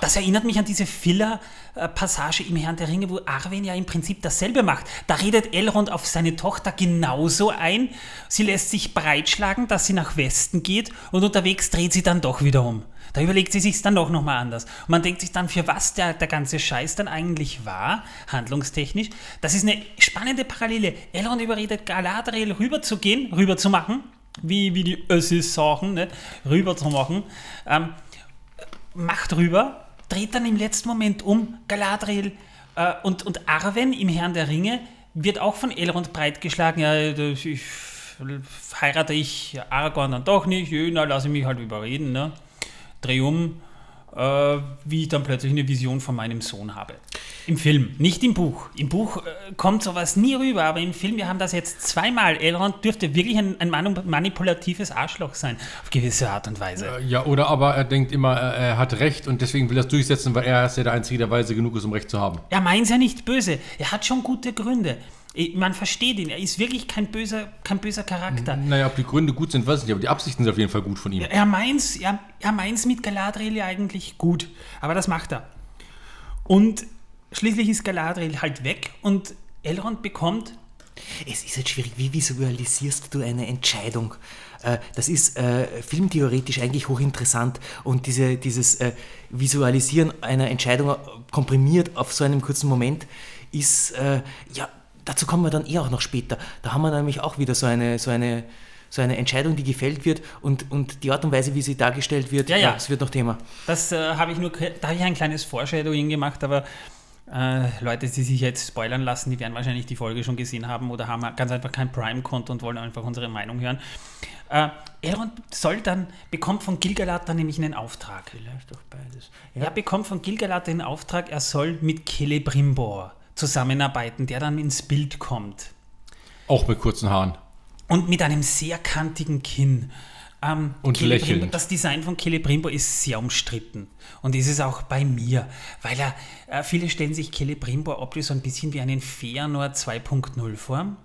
Das erinnert mich an diese Filler-Passage im Herrn der Ringe, wo Arwen ja im Prinzip dasselbe macht. Da redet Elrond auf seine Tochter genauso ein. Sie lässt sich breitschlagen, dass sie nach Westen geht und unterwegs dreht sie dann doch wieder um. Da überlegt sie sich dann doch nochmal anders. Und man denkt sich dann, für was der, der ganze Scheiß dann eigentlich war, handlungstechnisch. Das ist eine spannende Parallele. Elrond überredet Galadriel rüberzugehen, rüberzumachen, wie, wie die Össis sagen, ne? rüberzumachen. Ähm, macht rüber, dreht dann im letzten Moment um, Galadriel äh, und, und Arwen im Herrn der Ringe wird auch von Elrond breitgeschlagen, ja, ich, heirate ich Aragorn dann doch nicht, na, lasse ich mich halt überreden, ne? Dreh um, äh, wie ich dann plötzlich eine Vision von meinem Sohn habe. Im Film, nicht im Buch. Im Buch äh, kommt sowas nie rüber, aber im Film, wir haben das jetzt zweimal. Elrond dürfte wirklich ein, ein manipulatives Arschloch sein, auf gewisse Art und Weise. Ja, oder aber er denkt immer, er, hat Recht und deswegen will er es durchsetzen, weil er ist ja der Einzige, der weise genug ist, um Recht zu haben. Er meint ja nicht böse. Er hat schon gute Gründe. Man versteht ihn. Er ist wirklich kein böser, kein böser Charakter. Naja, ob die Gründe gut sind, weiß ich nicht, aber die Absichten sind auf jeden Fall gut von ihm. Er meint's, er, er meint's mit Galadriel ja eigentlich gut. Aber das macht er. Und schließlich ist Galadriel halt weg und Elrond bekommt Es ist jetzt schwierig, wie visualisierst du eine Entscheidung? Äh, Das ist äh, filmtheoretisch eigentlich hochinteressant und diese, dieses äh, Visualisieren einer Entscheidung äh, komprimiert auf so einem kurzen Moment ist, äh, ja, dazu kommen wir dann eher auch noch später. Da haben wir nämlich auch wieder so eine, so eine, so eine Entscheidung, die gefällt wird und, und die Art und Weise, wie sie dargestellt wird, Ja, ja. es wird noch Thema. Das äh, habe ich nur, da habe ich ein kleines Foreshadowing gemacht, aber äh, Leute, die sich jetzt spoilern lassen, die werden wahrscheinlich die Folge schon gesehen haben oder haben ganz einfach kein Prime-Konto und wollen einfach unsere Meinung hören. Äh, Elrond soll dann, bekommt von Gilgalad dann nämlich einen Auftrag. Vielleicht doch beides. Er bekommt von Gilgalad den Auftrag, er soll mit Celebrimbor zusammenarbeiten, der dann ins Bild kommt. Auch mit kurzen Haaren. Und mit einem sehr kantigen Kinn. Ähm, Und Celebrimbor- lächelnd. Das Design von Celebrimbor ist sehr umstritten. Und ist es auch bei mir. Weil er, äh, viele stellen sich Celebrimbor optisch so ein bisschen wie einen Feanor 2.0 vor.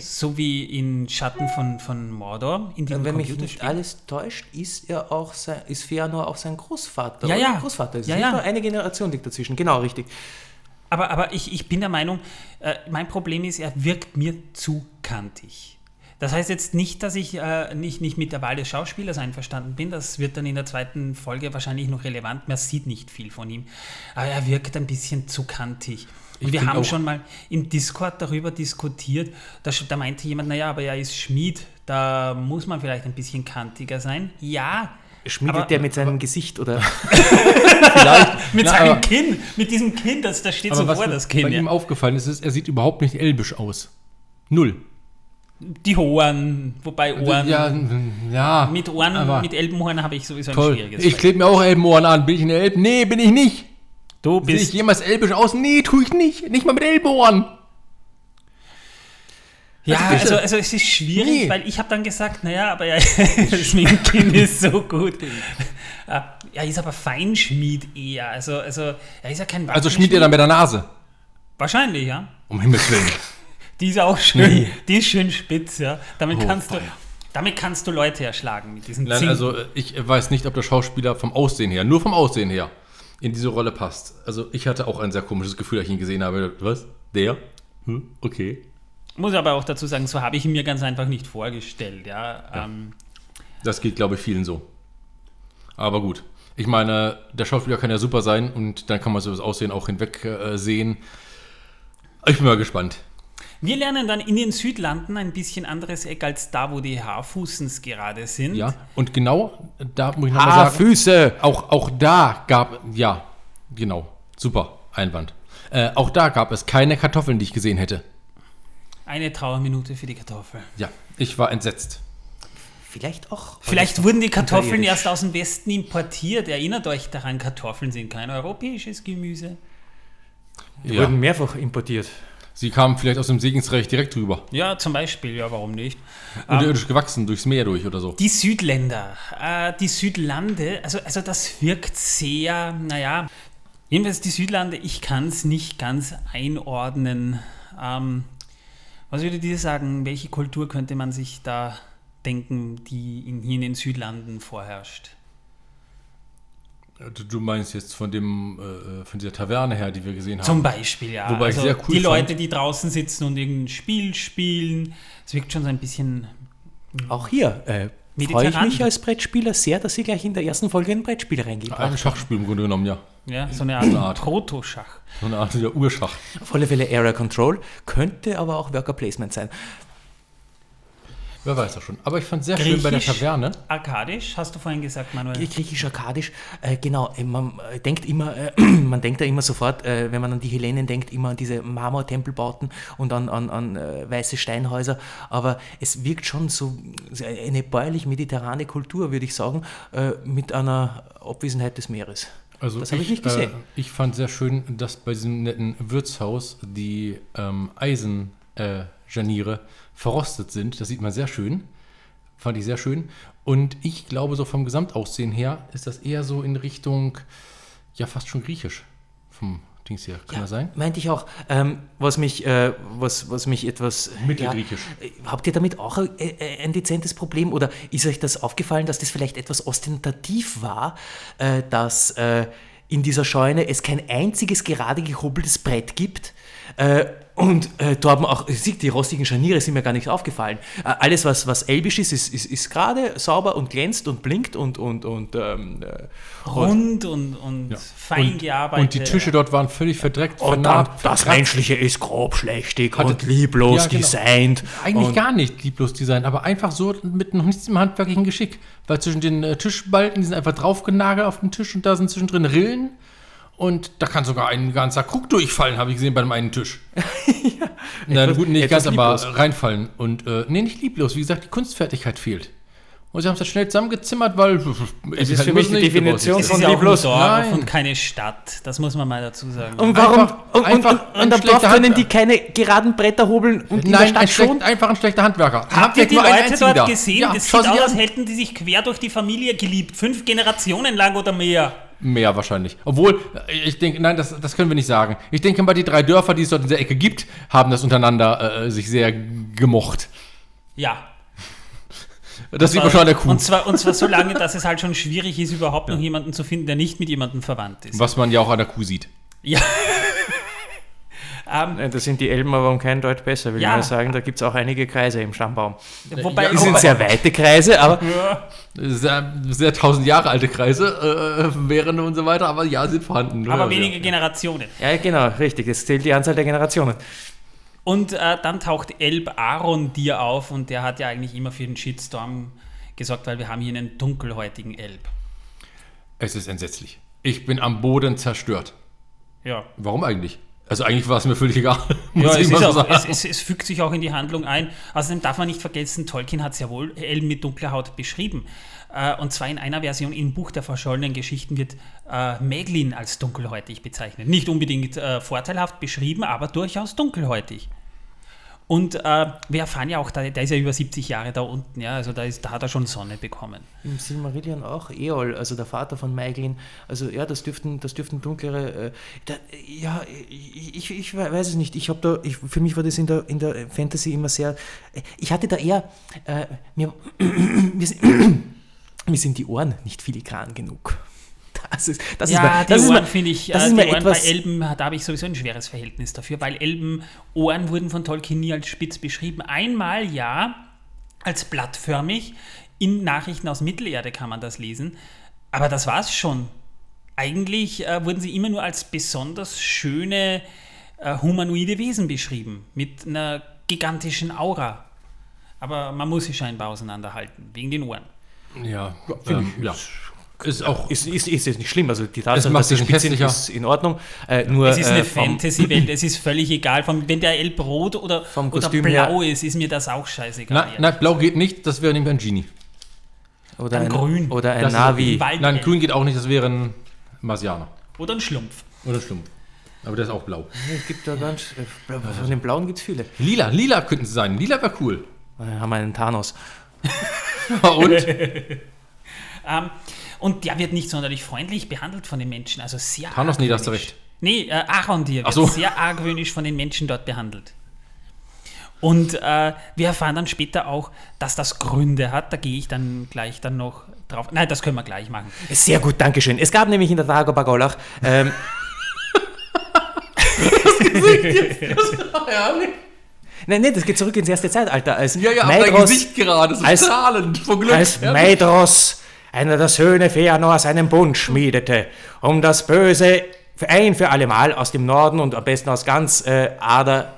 So wie in Schatten von, von Mordor. In Wenn mich nicht alles täuscht, ist er auch sein, ist Feanor auch sein Großvater. Ja, ja. Großvater ist Ja, ja. Eine Generation liegt dazwischen, genau richtig. Aber, aber ich, ich bin der Meinung, äh, mein Problem ist, er wirkt mir zu kantig. Das heißt jetzt nicht, dass ich äh, nicht, nicht mit der Wahl des Schauspielers einverstanden bin. Das wird dann in der zweiten Folge wahrscheinlich noch relevant. Man sieht nicht viel von ihm. Aber er wirkt ein bisschen zu kantig. Und wir haben schon mal im Discord darüber diskutiert. Da, da meinte jemand, naja, aber er ist Schmied. Da muss man vielleicht ein bisschen kantiger sein. Ja. Schmiedet aber- der mit seinem Gesicht oder [LAUGHS] [LAUGHS] Vielleicht. [LAUGHS] Mit Na, seinem aber, Kinn, mit diesem Kinn, das, das steht aber so was vor, mir das Kinn. ihm Ja. aufgefallen ist, ist, er sieht überhaupt nicht elbisch aus. Null. Die Ohren, wobei Ohren, Ja, ja. mit Ohren, aber mit Elbenohren habe ich sowieso ein Toll. schwieriges Ich klebe mir auch Elbenohren an. Bin ich eine Elb? Nee, bin ich nicht. Du Sehe ich bist jemals elbisch aus? Nee, tue ich nicht. Nicht mal mit Elbenohren. Ja, Also also, also es ist schwierig, Nee. weil ich habe dann gesagt, naja, aber ja, [LAUGHS] Schminken ist so gut. Er ist aber Feinschmied eher. Also, also er ist ja kein Also schmiert ihr dann mit der Nase. Wahrscheinlich, ja. Um Himmels Willen. [LAUGHS] Die ist auch schön, Nee. die ist schön spitz, ja. Damit, Oh, kannst, du, damit kannst du Leute erschlagen mit diesen Nein, Zinken. also äh, ich weiß nicht, ob der Schauspieler vom Aussehen her, nur vom Aussehen her, in diese Rolle passt. Also ich hatte auch ein sehr komisches Gefühl, als ich ihn gesehen habe. Was? Der? Hm? Okay. Muss aber auch dazu sagen, so habe ich ihn mir ganz einfach nicht vorgestellt, ja. Ähm, Das geht, glaube ich, vielen so. Aber gut. Ich meine, der Schauspieler kann ja super sein und dann kann man so das Aussehen auch hinweg äh, sehen. Ich bin mal gespannt. Wir lernen dann in den Südlanden ein bisschen anderes Eck als da, wo die Haarfußens gerade sind. Ja, und genau, da muss ich nochmal sagen, Füße! auch, auch da gab, ja, genau, super, Einwand. Äh, auch da gab es keine Kartoffeln, die ich gesehen hätte. Eine Trauerminute für die Kartoffel. Ja, ich war entsetzt. Vielleicht auch. Vielleicht wurden die Kartoffeln erst aus dem Westen importiert. Erinnert euch daran, Kartoffeln sind kein europäisches Gemüse. Die Ja, wurden mehrfach importiert. sie kamen vielleicht aus dem Segensreich direkt rüber. Ja, zum Beispiel, ja, warum nicht? Unterirdisch gewachsen, durchs Meer durch oder so. Die Südländer, äh, die Südlande, also, also das wirkt sehr, naja, jedenfalls die Südlande, ich kann es nicht ganz einordnen. Ähm, was würdet ihr sagen, welche Kultur könnte man sich da denken, die in, hier in den Südlanden vorherrscht? Du, meinst jetzt von dem, äh, von dieser Taverne her, die wir gesehen haben. Zum Beispiel, ja. Also Wobei ich sehr cool Die fand- Leute, die draußen sitzen und irgendein Spiel spielen, es wirkt schon so ein bisschen Auch hier äh, freue ich mich als Brettspieler sehr, dass Sie gleich in der ersten Folge ein Brettspiel reingebracht Ein. Schachspiel im Grunde genommen, ja. Ja, so eine eine Art Art. Protoschach. So eine Art der Urschach. Auf alle Fälle Area Control, könnte aber auch Worker Placement sein. Wer weiß das schon. Aber ich fand sehr schön bei der Griechisch. Taverne. Arkadisch, hast du vorhin gesagt, Manuel? Griechisch-Akkadisch, äh, genau, äh, man äh, denkt immer, äh, [CLEARS THROAT] man denkt ja immer sofort, äh, wenn man an die Hellenen denkt, immer an diese Marmortempelbauten und an, an, an äh, weiße Steinhäuser, aber es wirkt schon so so eine bäuerlich-mediterrane Kultur, würde ich sagen, äh, mit einer Abwesenheit des Meeres. Also Das habe ich nicht gesehen. Äh, ich fand sehr schön, dass bei diesem netten Wirtshaus die ähm, Eisenjaniere äh, verrostet sind. Das sieht man sehr schön. Fand ich sehr schön. Und ich glaube, so vom Gesamtaussehen her ist das eher so in Richtung, ja, fast schon griechisch. Vom Dings her. Kann das sein? Meinte ich auch. Ähm, was, mich, äh, was, was mich etwas. Mittelgriechisch. Ja, äh, habt ihr damit auch ein, äh, ein dezentes Problem oder ist euch das aufgefallen, dass das vielleicht etwas ostentativ war, äh, dass äh, in dieser Scheune es kein einziges gerade gehobeltes Brett gibt? Äh, und äh, da haben auch, sieht, die rostigen Scharniere sind mir gar nicht aufgefallen. Äh, alles, was, was elbisch ist, ist, ist, ist gerade, sauber und glänzt und blinkt und, und, und, ähm, äh, und Rund und, und Ja. fein und, gearbeitet. Und die Tische dort waren völlig verdreckt. Und vernarbt, das verkratzt. Menschliche ist grob schlechtig Hatte- und lieblos Ja, genau. designt. Eigentlich und gar nicht lieblos Design, aber einfach so mit noch nichts im handwerklichen Geschick. Weil zwischen den äh, Tischbalken, die sind einfach draufgenagelt auf den Tisch und da sind zwischendrin Rillen. Und da kann sogar ein ganzer Krug durchfallen, habe ich gesehen bei dem einen Tisch. [LAUGHS] Na Etwas- gut, nicht ganz, aber reinfallen. Und äh, nee, nicht lieblos. Wie gesagt, die Kunstfertigkeit fehlt. Und sie haben es schnell zusammengezimmert, weil Es ist für mich die Definition von ist ja auch ein lieblos. Dorf Nein. und keine Stadt. Das muss man mal dazu sagen. Und warum? Einfach- und, und, einfach und, ein und am Dorf können die keine geraden Bretter hobeln und in der Nein, Stadt ein schon? einfach ein schlechter Handwerker. Habt ihr die Leute dort da. gesehen? Ja, das sieht sie aus, als hätten die sich quer durch die Familie geliebt. Fünf Generationen lang oder mehr. Mehr wahrscheinlich. Obwohl, äh, ich denke, nein, das, das können wir nicht sagen. Ich denke mal, die drei Dörfer, die es dort in der Ecke gibt, haben das untereinander äh, sich sehr gemocht. Ja. Das sieht man schon an der Kuh. Und zwar, und zwar so lange, dass es halt schon schwierig ist, überhaupt noch jemanden zu finden, der nicht mit jemandem verwandt ist. Was man ja auch an der Kuh sieht. Ja. [LAUGHS] Ähm, Äh, Da sind die Elben aber um kein Deut besser, will Ja. ich mal sagen. Da gibt es auch einige Kreise im Stammbaum. wobei, Das sind wobei- sehr weite Kreise, aber Sehr, sehr tausend Jahre alte Kreise äh, wären und so weiter, aber ja, sind vorhanden. aber ja, wenige ja. Generationen. ja, genau, richtig. Das zählt die Anzahl der Generationen. Und äh, dann taucht Elb Arondir auf und der hat ja eigentlich immer für den Shitstorm gesorgt, weil wir haben hier einen dunkelhäutigen Elb. Es ist entsetzlich. Ich bin am Boden zerstört. Ja. Warum eigentlich? Also eigentlich war es mir völlig egal. [LAUGHS] Ja, es, so auch, es, es, es fügt sich auch in die Handlung ein. Außerdem darf man nicht vergessen, Tolkien hat sehr wohl Elben mit dunkler Haut beschrieben. Äh, und zwar in einer Version im Buch der verschollenen Geschichten wird äh, Meglin als dunkelhäutig bezeichnet. Nicht unbedingt äh, vorteilhaft beschrieben, aber durchaus dunkelhäutig. Und äh, wir erfahren ja auch, da, der ist ja über 70 Jahre da unten, ja, also da, ist, da hat er schon Sonne bekommen. Im Silmarillion auch Eol, also der Vater von Maiglin. Also ja, das dürften, das dürften dunklere. Äh, da, ja, ich, ich weiß es nicht. Ich habe da, ich, für mich war das in der, in der Fantasy immer sehr. Ich hatte da eher. Äh, mir, [CLEARS THROAT] mir, sind, mir sind die Ohren nicht filigran genug. Das ist, das ist ja, mir, die das ist Ohren finde ich, das äh, ist die Ohren etwas. bei Elben, da habe ich sowieso ein schweres Verhältnis dafür, weil Elben, Ohren wurden von Tolkien nie als spitz beschrieben. Einmal ja, als blattförmig, in Nachrichten aus Mittelerde kann man das lesen, aber das war es schon. Eigentlich äh, wurden sie immer nur als besonders schöne äh, humanoide Wesen beschrieben, mit einer gigantischen Aura. Aber man muss sie scheinbar auseinanderhalten, wegen den Ohren. Ja, ähm, ja. Ist auch. Ist, ist, ist jetzt nicht schlimm. Also die Tatsache, macht dass sie spitz sind, ist in Ordnung. Äh, nur, Es ist eine äh, Fantasy-Welt, es ist völlig egal. Vom, wenn der Elb rot oder, Vom oder Kostüm blau her- ist, ist mir das auch scheißegal. Nein, nein, blau geht nicht, das wäre nämlich ein Genie. Oder Dann ein, grün. Oder ein Das Navi. Wald Nein, grün geht auch nicht, das wäre ein Marsianer. Oder ein Schlumpf. Oder Schlumpf. Aber der ist auch blau. Es gibt da ganz. äh, Von den Blauen gibt es viele. Lila, lila könnten sie sein. Lila wäre cool. Äh, haben wir einen Thanos. [LAUGHS] [LAUGHS] Und? [LAUGHS] Ähm, und der wird nicht sonderlich freundlich behandelt von den Menschen. Also sehr Thanos, nee, da hast du argwöhnisch. recht. Nee, äh, Arondir wird so. sehr argwöhnisch von den Menschen dort behandelt. Und äh, wir erfahren dann später auch, dass das Gründe hat. Da gehe ich dann gleich dann noch drauf. Nein, das können wir gleich machen. Sehr gut, Dankeschön. Es gab nämlich in der Tago Bagolach. Ähm, [LAUGHS] nein, nein, das geht zurück ins erste Zeitalter. Als Ja, ja, aber dein Gesicht gerade, so als- strahlend vor Glück. als Ja. Maedhros, einer der Söhne Feanors, einen Bund schmiedete, um das Böse ein für allemal aus dem Norden und am besten aus ganz äh, Ader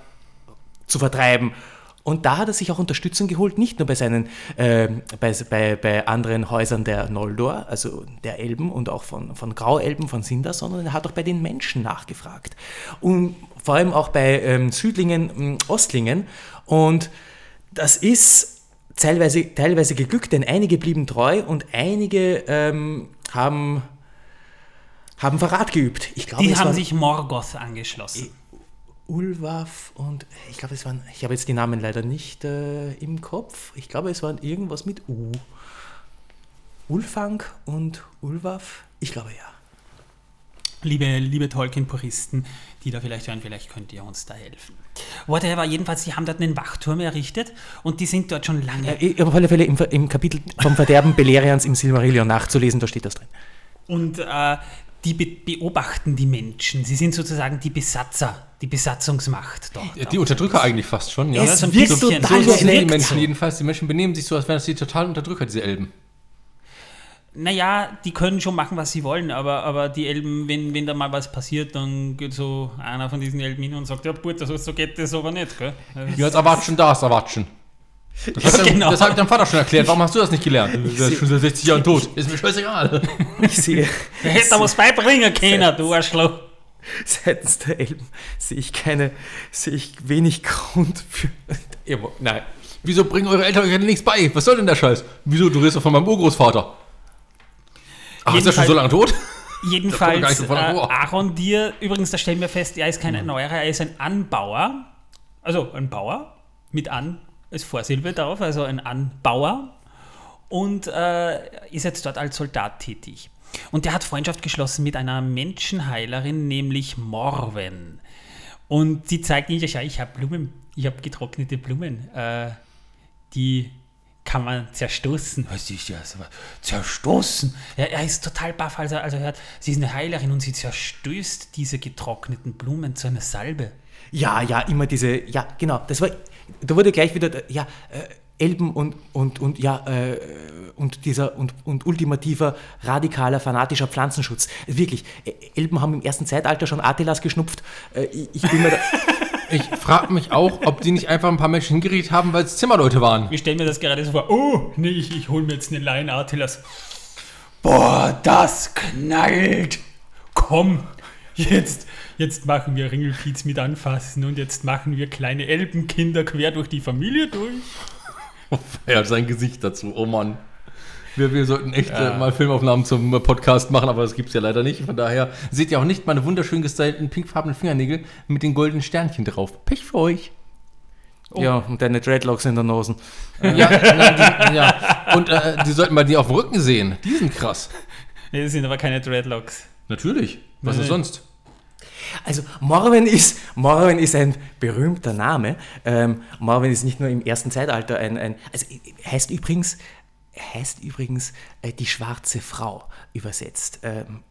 zu vertreiben. Und da hat er sich auch Unterstützung geholt, nicht nur bei seinen, ähm, bei, bei, bei anderen Häusern der Noldor, also der Elben und auch von, von Grauelben, von Sindar, sondern er hat auch bei den Menschen nachgefragt. Und vor allem auch bei ähm, Südlingen, ähm, Ostlingen. Und das ist teilweise, teilweise geglückt, denn einige blieben treu und einige ähm, haben, haben Verrat geübt. Ich glaube, Die haben waren sich Morgoth angeschlossen. Ulwaf und ich glaube, es waren, ich habe jetzt die Namen leider nicht äh, im Kopf. Ich glaube, es waren irgendwas mit U. Ulfang und Ulwaf? Ich glaube ja. Liebe, liebe Tolkien-Puristen, die da vielleicht hören, vielleicht könnt ihr uns da helfen. Whatever, jedenfalls, sie haben dort einen Wachturm errichtet und die sind dort schon lange. Äh, auf alle Fälle im, im Kapitel vom Verderben [LAUGHS] Belerians im Silmarillion nachzulesen, da steht das drin. Und äh, die be beobachten die Menschen. Sie sind sozusagen die Besatzer, die Besatzungsmacht dort. Die Unterdrücker eigentlich fast schon, ja. Es so ein wirkt bisschen. total so wie sind die Menschen jedenfalls. Die Menschen benehmen sich so, als wären das die totalen Unterdrücker, diese Elben. Naja, die können schon machen, was sie wollen, aber, aber die Elben, wenn, wenn da mal was passiert, dann geht so einer von diesen Elben hin und sagt, ja gut, so, so geht das aber nicht. Gell? Das Ja, das Erwatschen, da ist Erwatschen. Das, hat dein- Genau. das hat dein Vater schon erklärt. Warum hast du das nicht gelernt? Der ist schon seit 60 Jahren tot. Ist mir scheißegal. Ich sehe, Der [LAUGHS] hätte da was beibringen können, du Arschloch. seitens der Elben sehe ich keine, sehe ich wenig Grund für. Nein. Wieso bringen eure Eltern euch denn nichts bei? Was soll denn der Scheiß? Wieso? Du redest doch von meinem Urgroßvater. Ach, ist er schon so lange tot? Jedenfalls, äh. Aaron Dir, übrigens, da stellen wir fest, er ist kein Erneuerer, er ist ein Anbauer. Also ein Bauer mit An als Vorsilbe drauf, also ein Anbauer. Und äh, ist jetzt dort als Soldat tätig. Und der hat Freundschaft geschlossen mit einer Menschenheilerin, nämlich Morwen. Und sie zeigt ihm, ja, ich habe Blumen, ich habe getrocknete Blumen. Äh, die kann man zerstoßen. Was ist das? Zerstoßen? Ja, er ist total baff, als er, als er hört, sie ist eine Heilerin und sie zerstößt diese getrockneten Blumen zu einer Salbe. Ja, ja, immer diese, ja, genau, das war, da wurde gleich wieder, ja, äh, Elben und, und, und, ja, äh, und dieser und, und ultimativer, radikaler, fanatischer Pflanzenschutz. Wirklich, Elben haben im ersten Zeitalter schon Atelas geschnupft. Äh, ich, ich bin mir da. Ich frage mich auch, ob die nicht einfach ein paar Menschen hingerichtet haben, weil es Zimmerleute waren. Ich stelle mir das gerade so vor. Oh, nee, ich, ich hole mir jetzt eine Line Artilas. Boah, das knallt. Komm, jetzt, jetzt machen wir Ringelpiez mit anfassen und jetzt machen wir kleine Elbenkinder quer durch die Familie durch. [LAUGHS] Er hat sein Gesicht dazu, oh Mann. Wir, wir sollten echt ja. äh, mal Filmaufnahmen zum Podcast machen, aber das gibt es ja leider nicht. Von daher seht ihr auch nicht meine wunderschön gestylten pinkfarbenen Fingernägel mit den goldenen Sternchen drauf. Pech für euch. Oh. Ja, und deine Dreadlocks in der Nase. Ja, die, ja. und äh, die sollten mal die auf dem Rücken sehen. Die sind krass. Nee, das sind aber keine Dreadlocks. Natürlich. Was ist sonst? Also Morwen ist, Morwen ist ein berühmter Name. Ähm, Morwen ist nicht nur im ersten Zeitalter ein, ein also heißt übrigens, heißt übrigens äh, die schwarze Frau übersetzt. Ähm,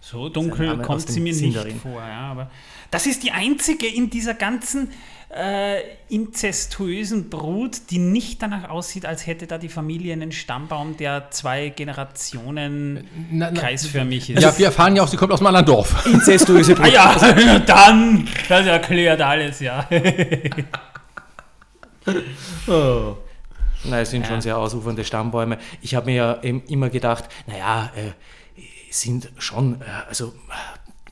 so dunkel kommt sie mir Sindarin. nicht vor, ja, aber das ist die einzige in dieser ganzen äh, inzestuösen Brut, die nicht danach aussieht, als hätte da die Familie einen Stammbaum, der zwei Generationen na, na, kreisförmig ist. Ja, wir erfahren ja auch, sie kommt aus einem anderen Dorf. [LAUGHS] Inzestuöse Brut. ah ja, [LAUGHS] dann, das erklärt alles, ja. [LAUGHS] oh. Na, es sind schon sehr ausufernde Stammbäume. Ich habe mir ja immer gedacht, naja, äh, sind schon, äh, also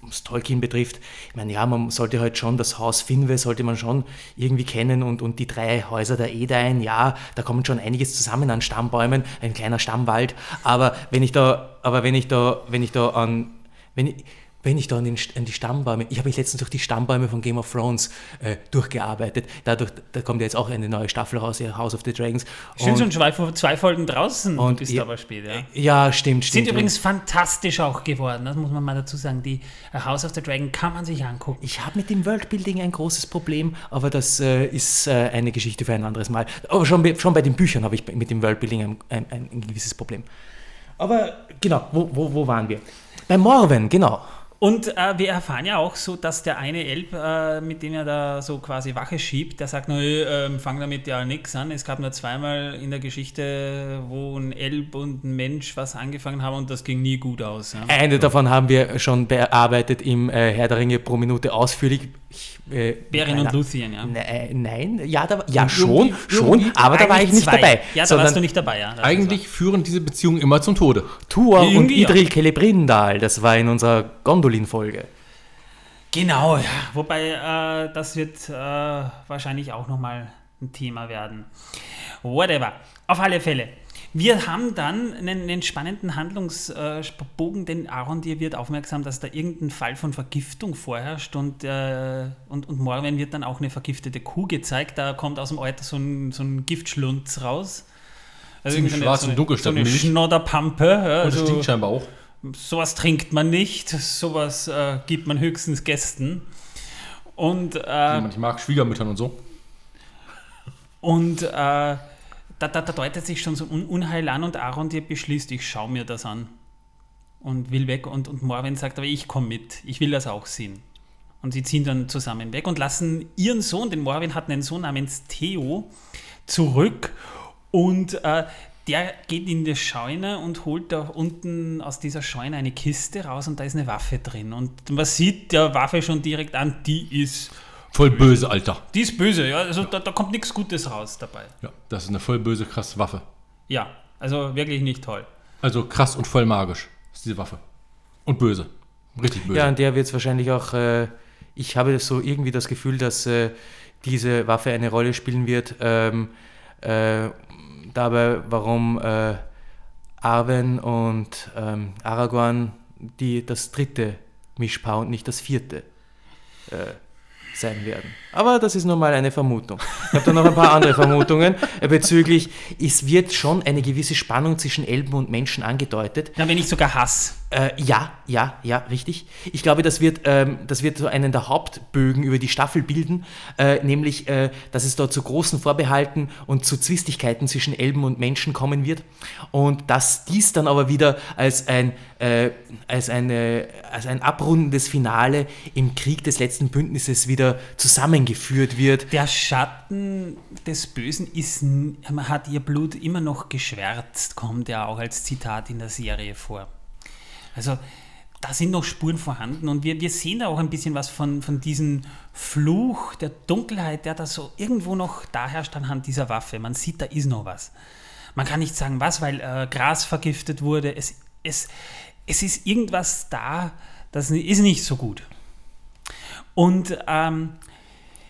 was Tolkien betrifft, ich meine, ja, man sollte halt schon das Haus Finwe sollte man schon irgendwie kennen und, und die drei Häuser der Edain, ja, da kommt schon einiges zusammen an Stammbäumen, ein kleiner Stammwald, aber wenn ich da, aber wenn ich da, wenn ich da an, wenn ich, wenn ich da an, die Stammbäume, ich habe mich letztens durch die Stammbäume von Game of Thrones äh, durchgearbeitet. Dadurch, da kommt ja jetzt auch eine neue Staffel raus, House of the Dragons. Stimmt schon zwei, zwei Folgen draußen und ist ja, aber spät, ja. Ja, stimmt, stimmt. Sind übrigens fantastisch auch geworden, das muss man mal dazu sagen. Die äh, House of the Dragon kann man sich angucken. Ich habe mit dem Worldbuilding ein großes Problem, aber das äh, ist äh, eine Geschichte für ein anderes Mal. Aber schon, schon bei den Büchern habe ich mit dem Worldbuilding ein, ein, ein, ein gewisses Problem. Aber genau, wo, wo, wo waren wir? Bei Morven, genau. Und äh, wir erfahren ja auch so, dass der eine Elb, äh, mit dem er da so quasi Wache schiebt, der sagt, nö, äh, fang damit ja nichts an. Es gab nur zweimal in der Geschichte, wo ein Elb und ein Mensch was angefangen haben und das ging nie gut aus. Ja. Eine davon haben wir schon bearbeitet im äh, Herr der Ringe pro Minute ausführlich. Ich, äh, Beren und Luthien, ja. Ne, äh, nein, ja, da, ja schon, schon, aber da war ich nicht zwei. dabei. Ja, da warst du nicht dabei, ja. Eigentlich führen diese Beziehungen immer zum Tode. Tuor und Idril Celebrindal, das war in unserer Gondel Gondolin-Folge. Genau, ja. Wobei äh, das wird äh, wahrscheinlich auch nochmal ein Thema werden. Whatever. Auf alle Fälle. Wir haben dann einen, einen spannenden Handlungsbogen, denn Aaron dir wird aufmerksam, dass da irgendein Fall von Vergiftung vorherrscht und, äh, und, und morgen wird dann auch eine vergiftete Kuh gezeigt. Da kommt aus dem Alter so ein, so ein Giftschlunz raus. Also schwarz so und dunkel so eine Schnodderpampe. Ja, und also, stinkt scheinbar auch sowas trinkt man nicht, sowas äh, gibt man höchstens Gästen. Und, äh, ich mag Schwiegermüttern und so. Und äh, da, da, da, deutet sich schon so ein Unheil an und Aaron dir beschließt, ich schaue mir das an. Und will weg und, und Morwen sagt, aber ich komme mit, ich will das auch sehen. Und sie ziehen dann zusammen weg und lassen ihren Sohn, den Morwen hat einen Sohn namens Theo, zurück. Und äh, der geht in die Scheune und holt da unten aus dieser Scheune eine Kiste raus und da ist eine Waffe drin. Und man sieht der Waffe schon direkt an, die ist. Voll böse, Alter. Die ist böse, ja. Also da, da kommt nichts Gutes raus dabei. Ja, das ist eine voll böse, krasse Waffe. Ja, also wirklich nicht toll. Also krass und voll magisch ist diese Waffe. Und böse. Richtig böse. Ja, an der wird es wahrscheinlich auch. Äh, ich habe so irgendwie das Gefühl, dass äh, diese Waffe eine Rolle spielen wird. Ähm, äh, dabei, warum äh, Arwen und ähm, Aragorn die, das dritte Mischpaar und nicht das vierte äh, sein werden. Aber das ist nur mal eine Vermutung. Ich habe da noch ein paar andere Vermutungen äh, bezüglich, es wird schon eine gewisse Spannung zwischen Elben und Menschen angedeutet. Ja, wenn nicht sogar Hass. Äh, ja, ja, ja, richtig. Ich glaube, das wird, ähm, das wird so einen der Hauptbögen über die Staffel bilden, äh, nämlich, äh, dass es dort zu großen Vorbehalten und zu Zwistigkeiten zwischen Elben und Menschen kommen wird und dass dies dann aber wieder als ein, äh, als eine, als ein abrundendes Finale im Krieg des letzten Bündnisses wieder zusammengeführt wird. Der Schatten des Bösen ist, hat ihr Blut immer noch geschwärzt, kommt ja auch als Zitat in der Serie vor. Also da sind noch Spuren vorhanden und wir, wir sehen da auch ein bisschen was von, von diesem Fluch der Dunkelheit, der da so irgendwo noch da herrscht anhand dieser Waffe. Man sieht, da ist noch was. Man kann nicht sagen, was, weil äh, Gras vergiftet wurde. Es, es, es ist irgendwas da, das ist nicht so gut. Und ähm,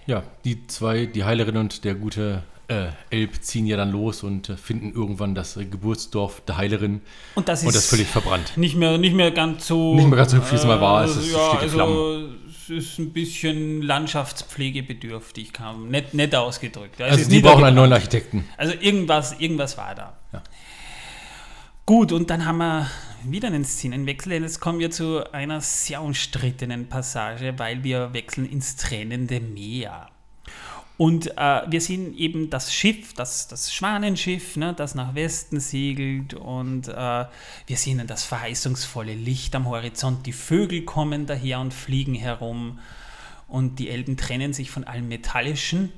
Ja, die zwei, die Heilerin und der gute äh, Elb, ziehen ja dann los und äh, finden irgendwann das äh, Geburtsdorf der Heilerin. Und das Und ist das völlig verbrannt. nicht mehr, nicht mehr ganz so. Nicht mehr ganz so hübsch, wie es mal war. Es ist- ja, steht also, es ist ein bisschen landschaftspflegebedürftig, kam nett, nett ausgedrückt. Ja, es Also die brauchen einen neuen Architekten. Also irgendwas, irgendwas war da. Ja. Gut, und dann haben wir wieder einen Szenenwechsel. Jetzt kommen wir zu einer sehr umstrittenen Passage, weil wir wechseln ins tränende Meer. Und äh, wir sehen eben das Schiff, das, das Schwanenschiff, ne, das nach Westen segelt. Und äh, wir sehen das verheißungsvolle Licht am Horizont. Die Vögel kommen daher und fliegen herum. Und die Elben trennen sich von allem Metallischen.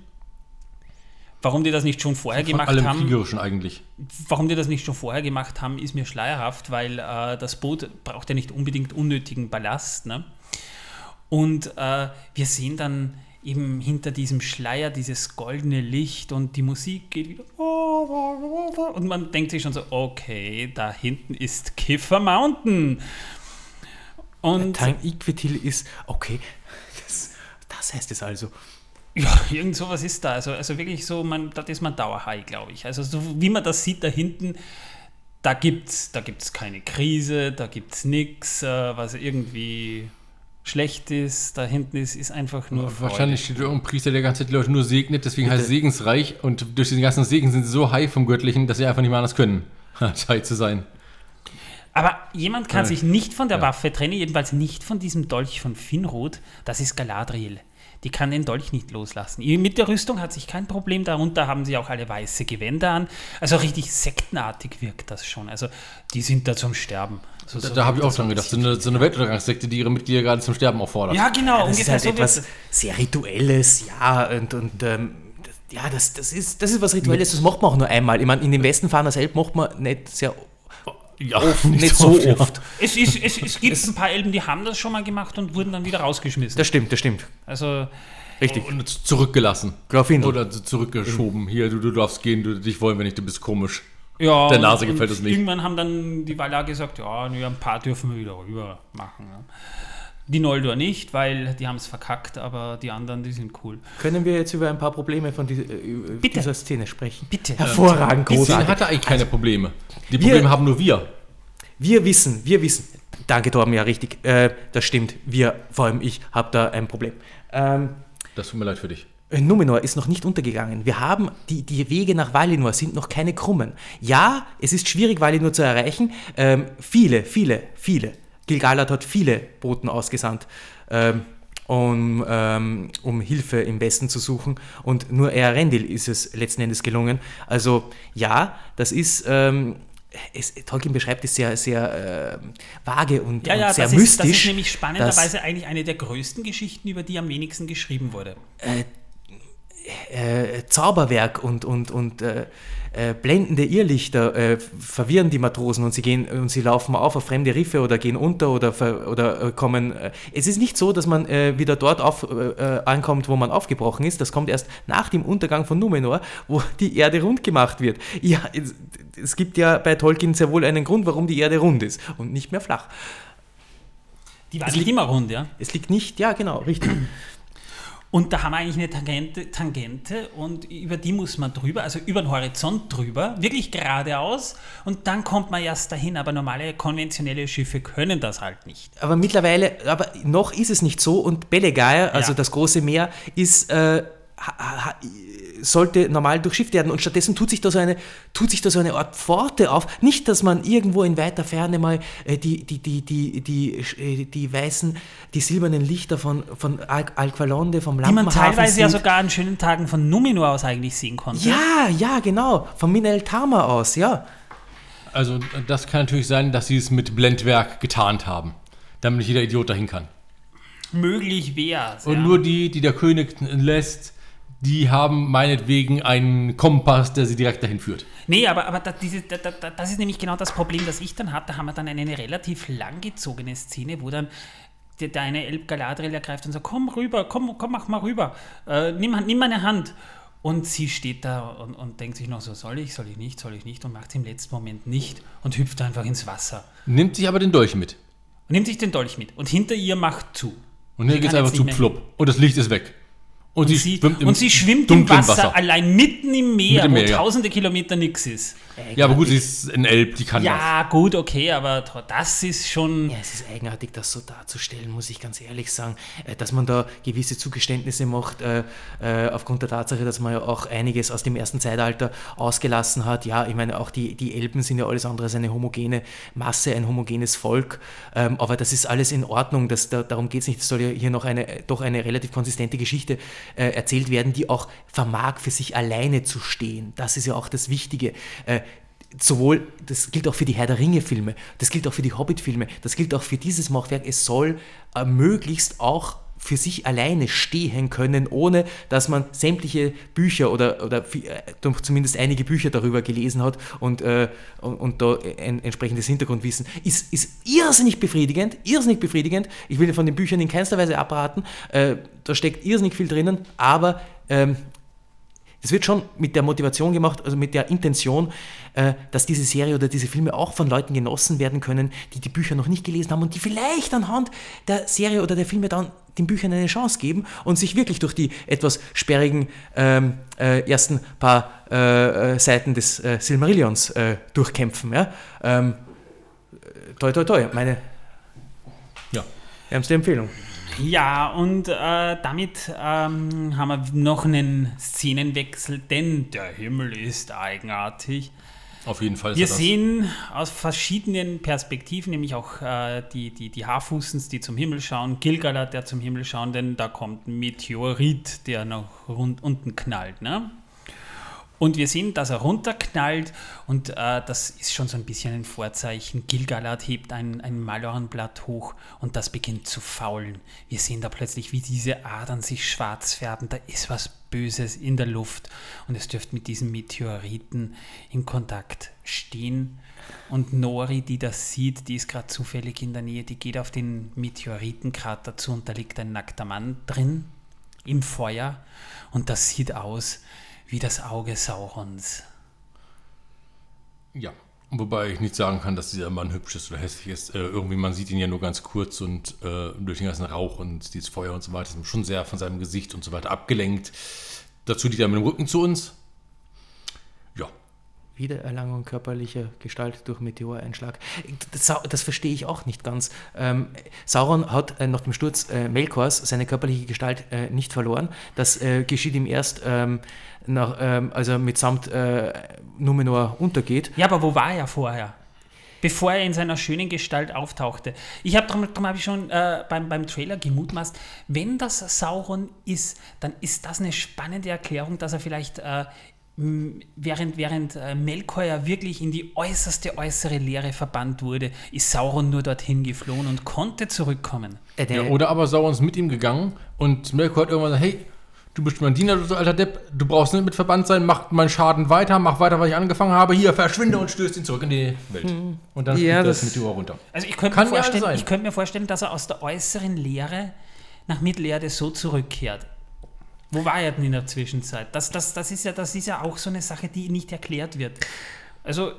Warum die das nicht schon vorher Von gemacht allem haben, Kriegerischen eigentlich. warum die das nicht schon vorher gemacht haben, ist mir schleierhaft, weil äh, das Boot braucht ja nicht unbedingt unnötigen Ballast. Ne? Und äh, wir sehen dann eben hinter diesem Schleier dieses goldene Licht und die Musik geht wieder. Und man denkt sich schon so, okay, da hinten ist Kiffer Mountain. Und Time Equitil ist, okay, das, das heißt es also. Ja, [LAUGHS] irgend sowas ist da. Also, also wirklich so, man, das ist man Dauerhigh, glaube ich. Also so wie man das sieht da hinten, da gibt es da gibt's keine Krise, da gibt es nichts, äh, was irgendwie schlecht ist. Da hinten ist, ist einfach nur Freude. Wahrscheinlich steht irgendein Priester, der ganze Zeit die Leute nur segnet, deswegen heißt es segensreich und durch diesen ganzen Segen sind sie so high vom Göttlichen, dass sie einfach nicht mehr anders können, [LAUGHS] high zu sein. Aber jemand kann Ja. sich nicht von der Ja. Waffe trennen, jedenfalls nicht von diesem Dolch von Finrod. Das ist Galadriel. Die kann den Dolch nicht loslassen. Mit der Rüstung hat sich kein Problem. Darunter haben sie auch alle weiße Gewänder an. Also richtig sektenartig wirkt das schon. Also die sind da zum Sterben. So, Da, so da habe ich auch dran ein gedacht. So eine, so eine Weltuntergangssekte, die ihre Mitglieder gerade zum Sterben auffordert. Ja, genau. Das ist halt etwas sehr Rituelles, ja, und, und ähm, das, ja, das, das, ist, das ist was Rituelles, das macht man auch nur einmal. Ich meine, in den Westen fahren das selbst macht man nicht sehr ja oft, [LAUGHS] nicht, so ja. oft. Es, ist, es, es gibt ein paar Elben, die haben das schon mal gemacht und wurden dann wieder rausgeschmissen. Das stimmt, das stimmt. Also Richtig. Und zurückgelassen. Grafin. Oder zurückgeschoben. Hier, du, du darfst gehen, du, dich wollen wir nicht, du bist komisch. Ja, Der Nase gefällt es nicht. Irgendwann haben dann die Valar gesagt, ja, ein paar dürfen wir wieder rüber machen. Ja. Die Noldor nicht, weil die haben es verkackt, aber die anderen, die sind cool. Können wir jetzt über ein paar Probleme von dieser, äh, Bitte. dieser Szene sprechen? Bitte. Hervorragend, Die Szene großartig. hatte eigentlich keine Probleme. Die wir- Probleme haben nur wir. Wir wissen, wir wissen, danke Torben, ja richtig, äh, das stimmt, wir, vor allem ich, habe da ein Problem. Ähm, Das tut mir leid für dich. Äh, Numenor ist noch nicht untergegangen. Wir haben, die, die Wege nach Valinor sind noch keine krummen. Ja, es ist schwierig, Valinor zu erreichen. Ähm, viele, viele, viele. Gilgalad hat viele Boten ausgesandt, ähm, um, ähm, um Hilfe im Westen zu suchen. Und nur Earendil ist es letzten Endes gelungen. Also ja, das ist... Ähm, es, Tolkien beschreibt es sehr, sehr ähm, vage und, Ja, ja, und sehr das mystisch. ist, das ist nämlich spannenderweise eigentlich eine der größten Geschichten, über die am wenigsten geschrieben wurde. äh, Zauberwerk und, und, und äh, äh, blendende Irrlichter äh, verwirren die Matrosen und sie gehen und sie laufen auf auf fremde Riffe oder gehen unter oder, oder äh, kommen. Äh, es ist nicht so, dass man äh, wieder dort auf, äh, äh, ankommt, wo man aufgebrochen ist. Das kommt erst nach dem Untergang von Numenor, wo [LAUGHS] die Erde rund gemacht wird. Ja, es, es gibt ja bei Tolkien sehr wohl einen Grund, warum die Erde rund ist und nicht mehr flach. Die war nicht immer rund, ja. Es liegt nicht, ja genau, richtig. Und da haben wir eigentlich eine Tangente, Tangente und über die muss man drüber, also über den Horizont drüber, wirklich geradeaus und dann kommt man erst dahin. Aber normale konventionelle Schiffe können das halt nicht. Aber mittlerweile, aber noch ist es nicht so und Belegaia, also Ja. das große Meer, ist, äh, sollte normal durchschifft werden und stattdessen tut sich da so eine, tut sich da so eine Art Pforte auf. Nicht, dass man irgendwo in weiter Ferne mal äh, die, die, die, die, die, äh, die weißen, die silbernen Lichter von, von Al Alqualonde, vom Die man Lampenhafen teilweise ja sieht. sogar an schönen Tagen von Numenor aus eigentlich sehen konnte. Ja, ja, genau. Von Minel Tama aus, ja. Also das kann natürlich sein, dass sie es mit Blendwerk getarnt haben, damit nicht jeder Idiot dahin kann. Möglich wäre es. Und ja. nur die, die der König lässt, die haben meinetwegen einen Kompass, der sie direkt dahin führt. Nee, aber, aber da, diese, da, da, da- das ist nämlich genau das Problem, das ich dann habe. Da haben wir dann eine relativ langgezogene Szene, wo dann der, der eine Elb Galadriel ergreift und sagt, komm rüber, komm, komm, mach mal rüber, äh, nimm, nimm meine Hand. Und sie steht da und, und denkt sich noch so, soll ich, soll ich nicht, soll ich nicht und macht es im letzten Moment nicht und hüpft einfach ins Wasser. Nimmt sich aber den Dolch mit. Und nimmt sich den Dolch mit und hinter ihr macht zu. Und Sie geht es einfach zu plopp. Und das Licht ist weg. Und, Und sie, und sie schwimmt im dunklen Wasser, allein mitten im Meer, Mitten im wo Meer, ja. tausende Kilometer nix ist. Ja, aber gut, sie ist ein Elb, die kann das. Ja, gut, okay, aber das ist schon. Ja, es ist eigenartig, das so darzustellen, muss ich ganz ehrlich sagen, äh, dass man da gewisse Zugeständnisse macht, äh, äh, aufgrund der Tatsache, dass man ja auch einiges aus dem ersten Zeitalter ausgelassen hat. Ja, ich meine, auch die, die Elben sind ja alles andere als eine homogene Masse, ein homogenes Volk, ähm, aber das ist alles in Ordnung, das, da, darum geht es nicht. Es soll ja hier noch eine, doch eine relativ konsistente Geschichte äh, erzählt werden, die auch vermag, für sich alleine zu stehen. Das ist ja auch das Wichtige. Äh, sowohl, das gilt auch für die Herr der Ringe-Filme, das gilt auch für die Hobbit-Filme, das gilt auch für dieses Machwerk, es soll äh, möglichst auch für sich alleine stehen können, ohne dass man sämtliche Bücher oder, oder äh, zumindest einige Bücher darüber gelesen hat und, äh, und, und da ein entsprechendes Hintergrundwissen. Ist, ist irrsinnig befriedigend, irrsinnig befriedigend. Ich will von den Büchern in keinster Weise abraten, äh, da steckt irrsinnig viel drinnen, aber ähm, das wird schon mit der Motivation gemacht, also mit der Intention, äh, dass diese Serie oder diese Filme auch von Leuten genossen werden können, die die Bücher noch nicht gelesen haben und die vielleicht anhand der Serie oder der Filme dann den Büchern eine Chance geben und sich wirklich durch die etwas sperrigen ähm, äh, ersten paar äh, äh, Seiten des äh, Silmarillions äh, durchkämpfen. Ja? Ähm, äh, toi, toi, toi, meine Ja. ärmste Empfehlung. Ja, und äh, damit ähm, haben wir noch einen Szenenwechsel, denn der Himmel ist eigenartig. Auf jeden Fall Wir sehen aus verschiedenen Perspektiven, nämlich auch äh, die, die, die Haarfußens, die zum Himmel schauen, Gilgalad, der zum Himmel schaut, denn da kommt ein Meteorit, der nach rund, unten knallt. Ne? Und wir sehen, dass er runterknallt und äh, das ist schon so ein bisschen ein Vorzeichen. Gilgalad hebt ein, ein Malorenblatt hoch und das beginnt zu faulen. Wir sehen da plötzlich, wie diese Adern sich schwarz färben. Da ist was Böses in der Luft und es dürfte mit diesem Meteoriten in Kontakt stehen. Und Nori, die das sieht, die ist gerade zufällig in der Nähe, die geht auf den Meteoritenkrater zu und da liegt ein nackter Mann drin im Feuer und das sieht aus wie das Auge Saurons. Ja. Wobei ich nicht sagen kann, dass dieser Mann hübsch ist oder hässlich ist. Äh, irgendwie, man sieht ihn ja nur ganz kurz und äh, durch den ganzen Rauch und dieses Feuer und so weiter ist schon sehr von seinem Gesicht und so weiter abgelenkt. Dazu liegt er mit dem Rücken zu uns. Ja. Wiedererlangung körperlicher Gestalt durch Meteoreinschlag. Das, das verstehe ich auch nicht ganz. Ähm, Sauron hat äh, nach dem Sturz äh, Melkors seine körperliche Gestalt äh, nicht verloren. Das äh, geschieht ihm erst, ähm, nach, ähm, als er mitsamt äh, Numenor untergeht. Ja, aber wo war er vorher? Bevor er in seiner schönen Gestalt auftauchte. Ich habe darum, darum habe ich schon äh, beim, beim Trailer gemutmaßt, wenn das Sauron ist, dann ist das eine spannende Erklärung, dass er vielleicht äh, während, während äh, Melkor ja wirklich in die äußerste äußere Leere verbannt wurde, ist Sauron nur dorthin geflohen und konnte zurückkommen. Ja. Oder aber Sauron ist mit ihm gegangen und Melkor hat irgendwann gesagt, hey, du bist mein Diener, du so alter Depp, du brauchst nicht mit verbannt sein, mach meinen Schaden weiter, mach weiter, was ich angefangen habe, hier, verschwinde und stößt ihn zurück in die Welt. Und dann Ja, fliegt das das- Meteor runter. Also ich könnte, Kann mir vorstellen, ich könnte mir vorstellen, dass er aus der äußeren Leere nach Mittelerde so zurückkehrt. Wo war er denn in der Zwischenzeit? Das, das, das, ist ja, das ist ja auch so eine Sache, die nicht erklärt wird. Also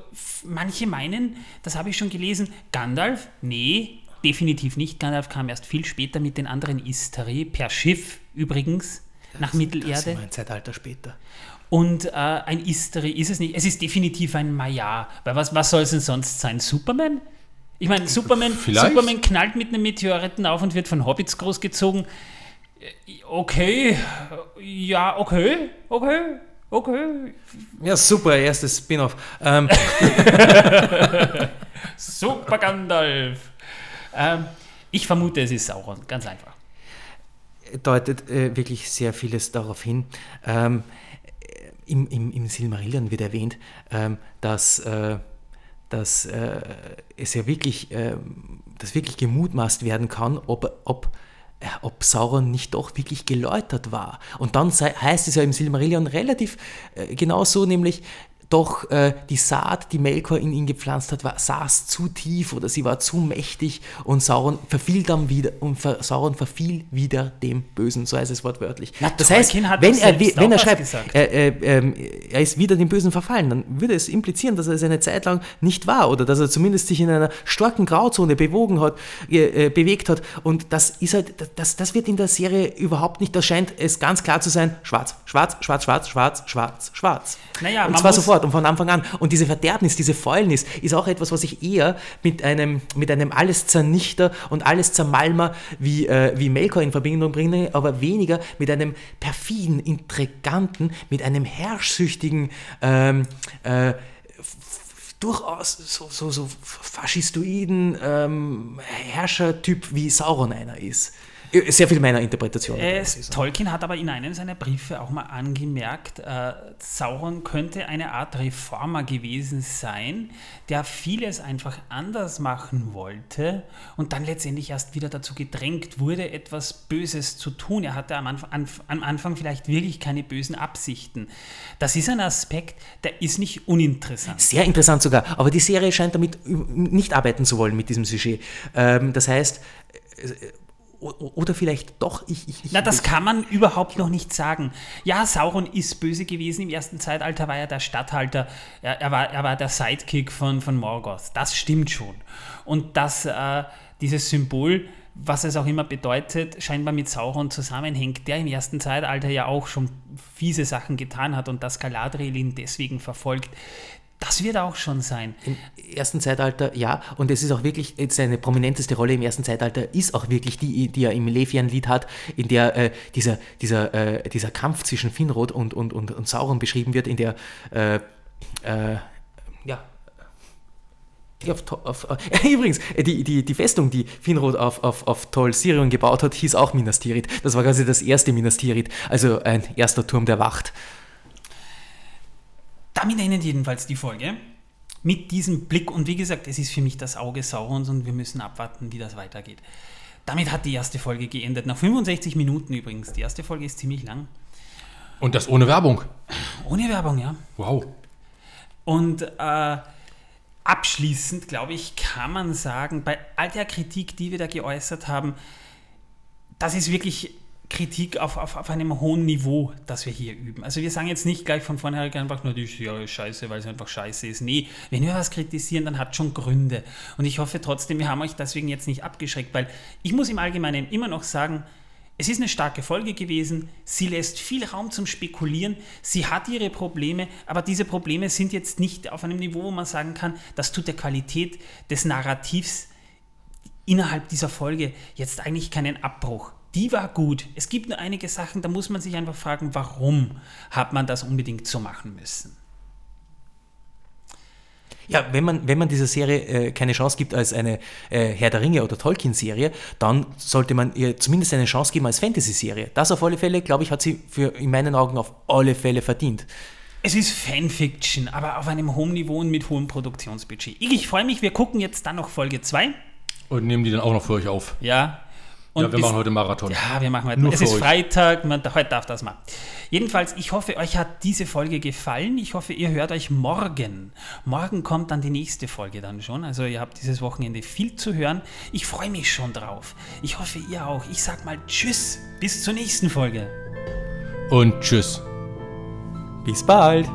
manche meinen, das habe ich schon gelesen, Gandalf, nee, definitiv nicht. Gandalf kam erst viel später mit den anderen Istari, per Schiff übrigens, nach Das Mittelerde. ist ein Zeitalter später. Und äh, ein Istari ist es nicht. Es ist definitiv ein Maya. Weil was, was soll es denn sonst sein? Superman? Ich meine, Superman, Vielleicht. Superman knallt mit einem Meteoriten auf und wird von Hobbits großgezogen. Äh, Okay, ja, okay, okay, okay. Ja, super, erstes Spin-off. Ähm, [LAUGHS] Super Gandalf. Ähm, ich vermute, es ist Sauron, ganz einfach. Deutet äh, wirklich sehr vieles darauf hin. Ähm, im, im, Im Silmarillion wird erwähnt, ähm, dass, äh, dass äh, es ja wirklich, ähm, dass wirklich gemutmaßt werden kann, ob, ob, äh, ob Sauron nicht doch wirklich geläutert war. Und dann sei, heißt es ja im Silmarillion relativ äh, genau so, nämlich doch äh, die Saat, die Melkor in ihn gepflanzt hat, war, saß zu tief oder sie war zu mächtig und Sauron verfiel dann wieder und ver, Sauron verfiel wieder dem Bösen, so heißt es wortwörtlich. Na, das heißt, wenn er, wenn er schreibt, er, er, ähm, er ist wieder dem Bösen verfallen, dann würde es implizieren, dass er es eine Zeit lang nicht war oder dass er zumindest sich in einer starken Grauzone bewogen hat, äh, äh, bewegt hat und das ist halt, das, das wird in der Serie überhaupt nicht, da scheint es ganz klar zu sein, schwarz, schwarz, schwarz, schwarz, schwarz, schwarz, schwarz. Naja, und zwar muss- sofort und von Anfang an. Und diese Verderbnis, diese Fäulnis ist auch etwas, was ich eher mit einem, mit einem alles Zernichter und alles Zermalmer wie, äh, wie Melkor in Verbindung bringe, aber weniger mit einem perfiden, intriganten, mit einem herrschsüchtigen, ähm, äh, durchaus so, so, so faschistoiden ähm, Herrschertyp wie Sauron einer ist. Äh, Sehr viel meiner Interpretation. Es, Tolkien hat aber in einem seiner Briefe auch mal angemerkt, äh, Sauron könnte eine Art Reformer gewesen sein, der vieles einfach anders machen wollte und dann letztendlich erst wieder dazu gedrängt wurde, etwas Böses zu tun. Er hatte am Anfang, anf- am Anfang vielleicht wirklich keine bösen Absichten. Das ist ein Aspekt, der ist nicht uninteressant. Sehr interessant sogar, aber die Serie scheint damit nicht arbeiten zu wollen mit diesem Sujet. Ähm, das heißt, äh, oder vielleicht doch, ich. ich, ich Na, das kann man überhaupt noch nicht sagen. Ja, Sauron ist böse gewesen. Im ersten Zeitalter war er der Statthalter. Er, er, war, er war der Sidekick von, von Morgoth. Das stimmt schon. Und dass äh, dieses Symbol, was es auch immer bedeutet, scheinbar mit Sauron zusammenhängt, der im ersten Zeitalter ja auch schon fiese Sachen getan hat und dass Galadriel ihn deswegen verfolgt. Das wird auch schon sein. Im ersten Zeitalter, ja, und es ist auch wirklich, seine prominenteste Rolle im ersten Zeitalter ist auch wirklich die, die er im Levian-Lied hat, in der äh, dieser, dieser, äh, dieser Kampf zwischen Finrod und, und, und, und Sauron beschrieben wird, in der, äh, äh, ja, auf, auf, äh, [LAUGHS] übrigens, äh, die, die, die Festung, die Finrod auf, auf, auf Tol Sirion gebaut hat, hieß auch Minas Tirith. Das war quasi das erste Minas Tirith, also ein erster Turm der Wacht. Damit endet jedenfalls die Folge. Mit diesem Blick. Und wie gesagt, es ist für mich das Auge Saurons und wir müssen abwarten, wie das weitergeht. Damit hat die erste Folge geendet. Nach 65 Minuten übrigens. Die erste Folge ist ziemlich lang. Und das ohne Werbung. Ohne Werbung, ja. Wow. Und äh, abschließend, glaube ich, kann man sagen, bei all der Kritik, die wir da geäußert haben, das ist wirklich Kritik auf, auf, auf einem hohen Niveau, das wir hier üben. Also wir sagen jetzt nicht gleich von vornherein einfach nur, die Serie ist scheiße, weil sie einfach scheiße ist. Nee, wenn wir was kritisieren, dann hat schon Gründe. Und ich hoffe trotzdem, wir haben euch deswegen jetzt nicht abgeschreckt, weil ich muss im Allgemeinen immer noch sagen, es ist eine starke Folge gewesen. Sie lässt viel Raum zum Spekulieren. Sie hat ihre Probleme, aber diese Probleme sind jetzt nicht auf einem Niveau, wo man sagen kann, das tut der Qualität des Narrativs innerhalb dieser Folge jetzt eigentlich keinen Abbruch. Die war gut. Es gibt nur einige Sachen, da muss man sich einfach fragen, warum hat man das unbedingt so machen müssen? Ja, wenn man, wenn man dieser Serie äh, keine Chance gibt als eine äh, Herr der Ringe oder Tolkien-Serie, dann sollte man ihr zumindest eine Chance geben als Fantasy-Serie. Das auf alle Fälle, glaube ich, hat sie für, in meinen Augen auf alle Fälle verdient. Es ist Fanfiction, aber auf einem hohen Niveau und mit hohem Produktionsbudget. Ich, ich freue mich, wir gucken jetzt dann noch Folge 2. Und nehmen die dann auch noch für euch auf. Ja. Und ja, wir bis- machen heute Marathon. Ja, wir machen heute. Nur es ist euch. Freitag, man, heute darf das mal. Jedenfalls, ich hoffe, euch hat diese Folge gefallen. Ich hoffe, ihr hört euch morgen. Morgen kommt dann die nächste Folge dann schon. Also ihr habt dieses Wochenende viel zu hören. Ich freue mich schon drauf. Ich hoffe, ihr auch. Ich sag mal Tschüss. Bis zur nächsten Folge. Und tschüss. Bis bald!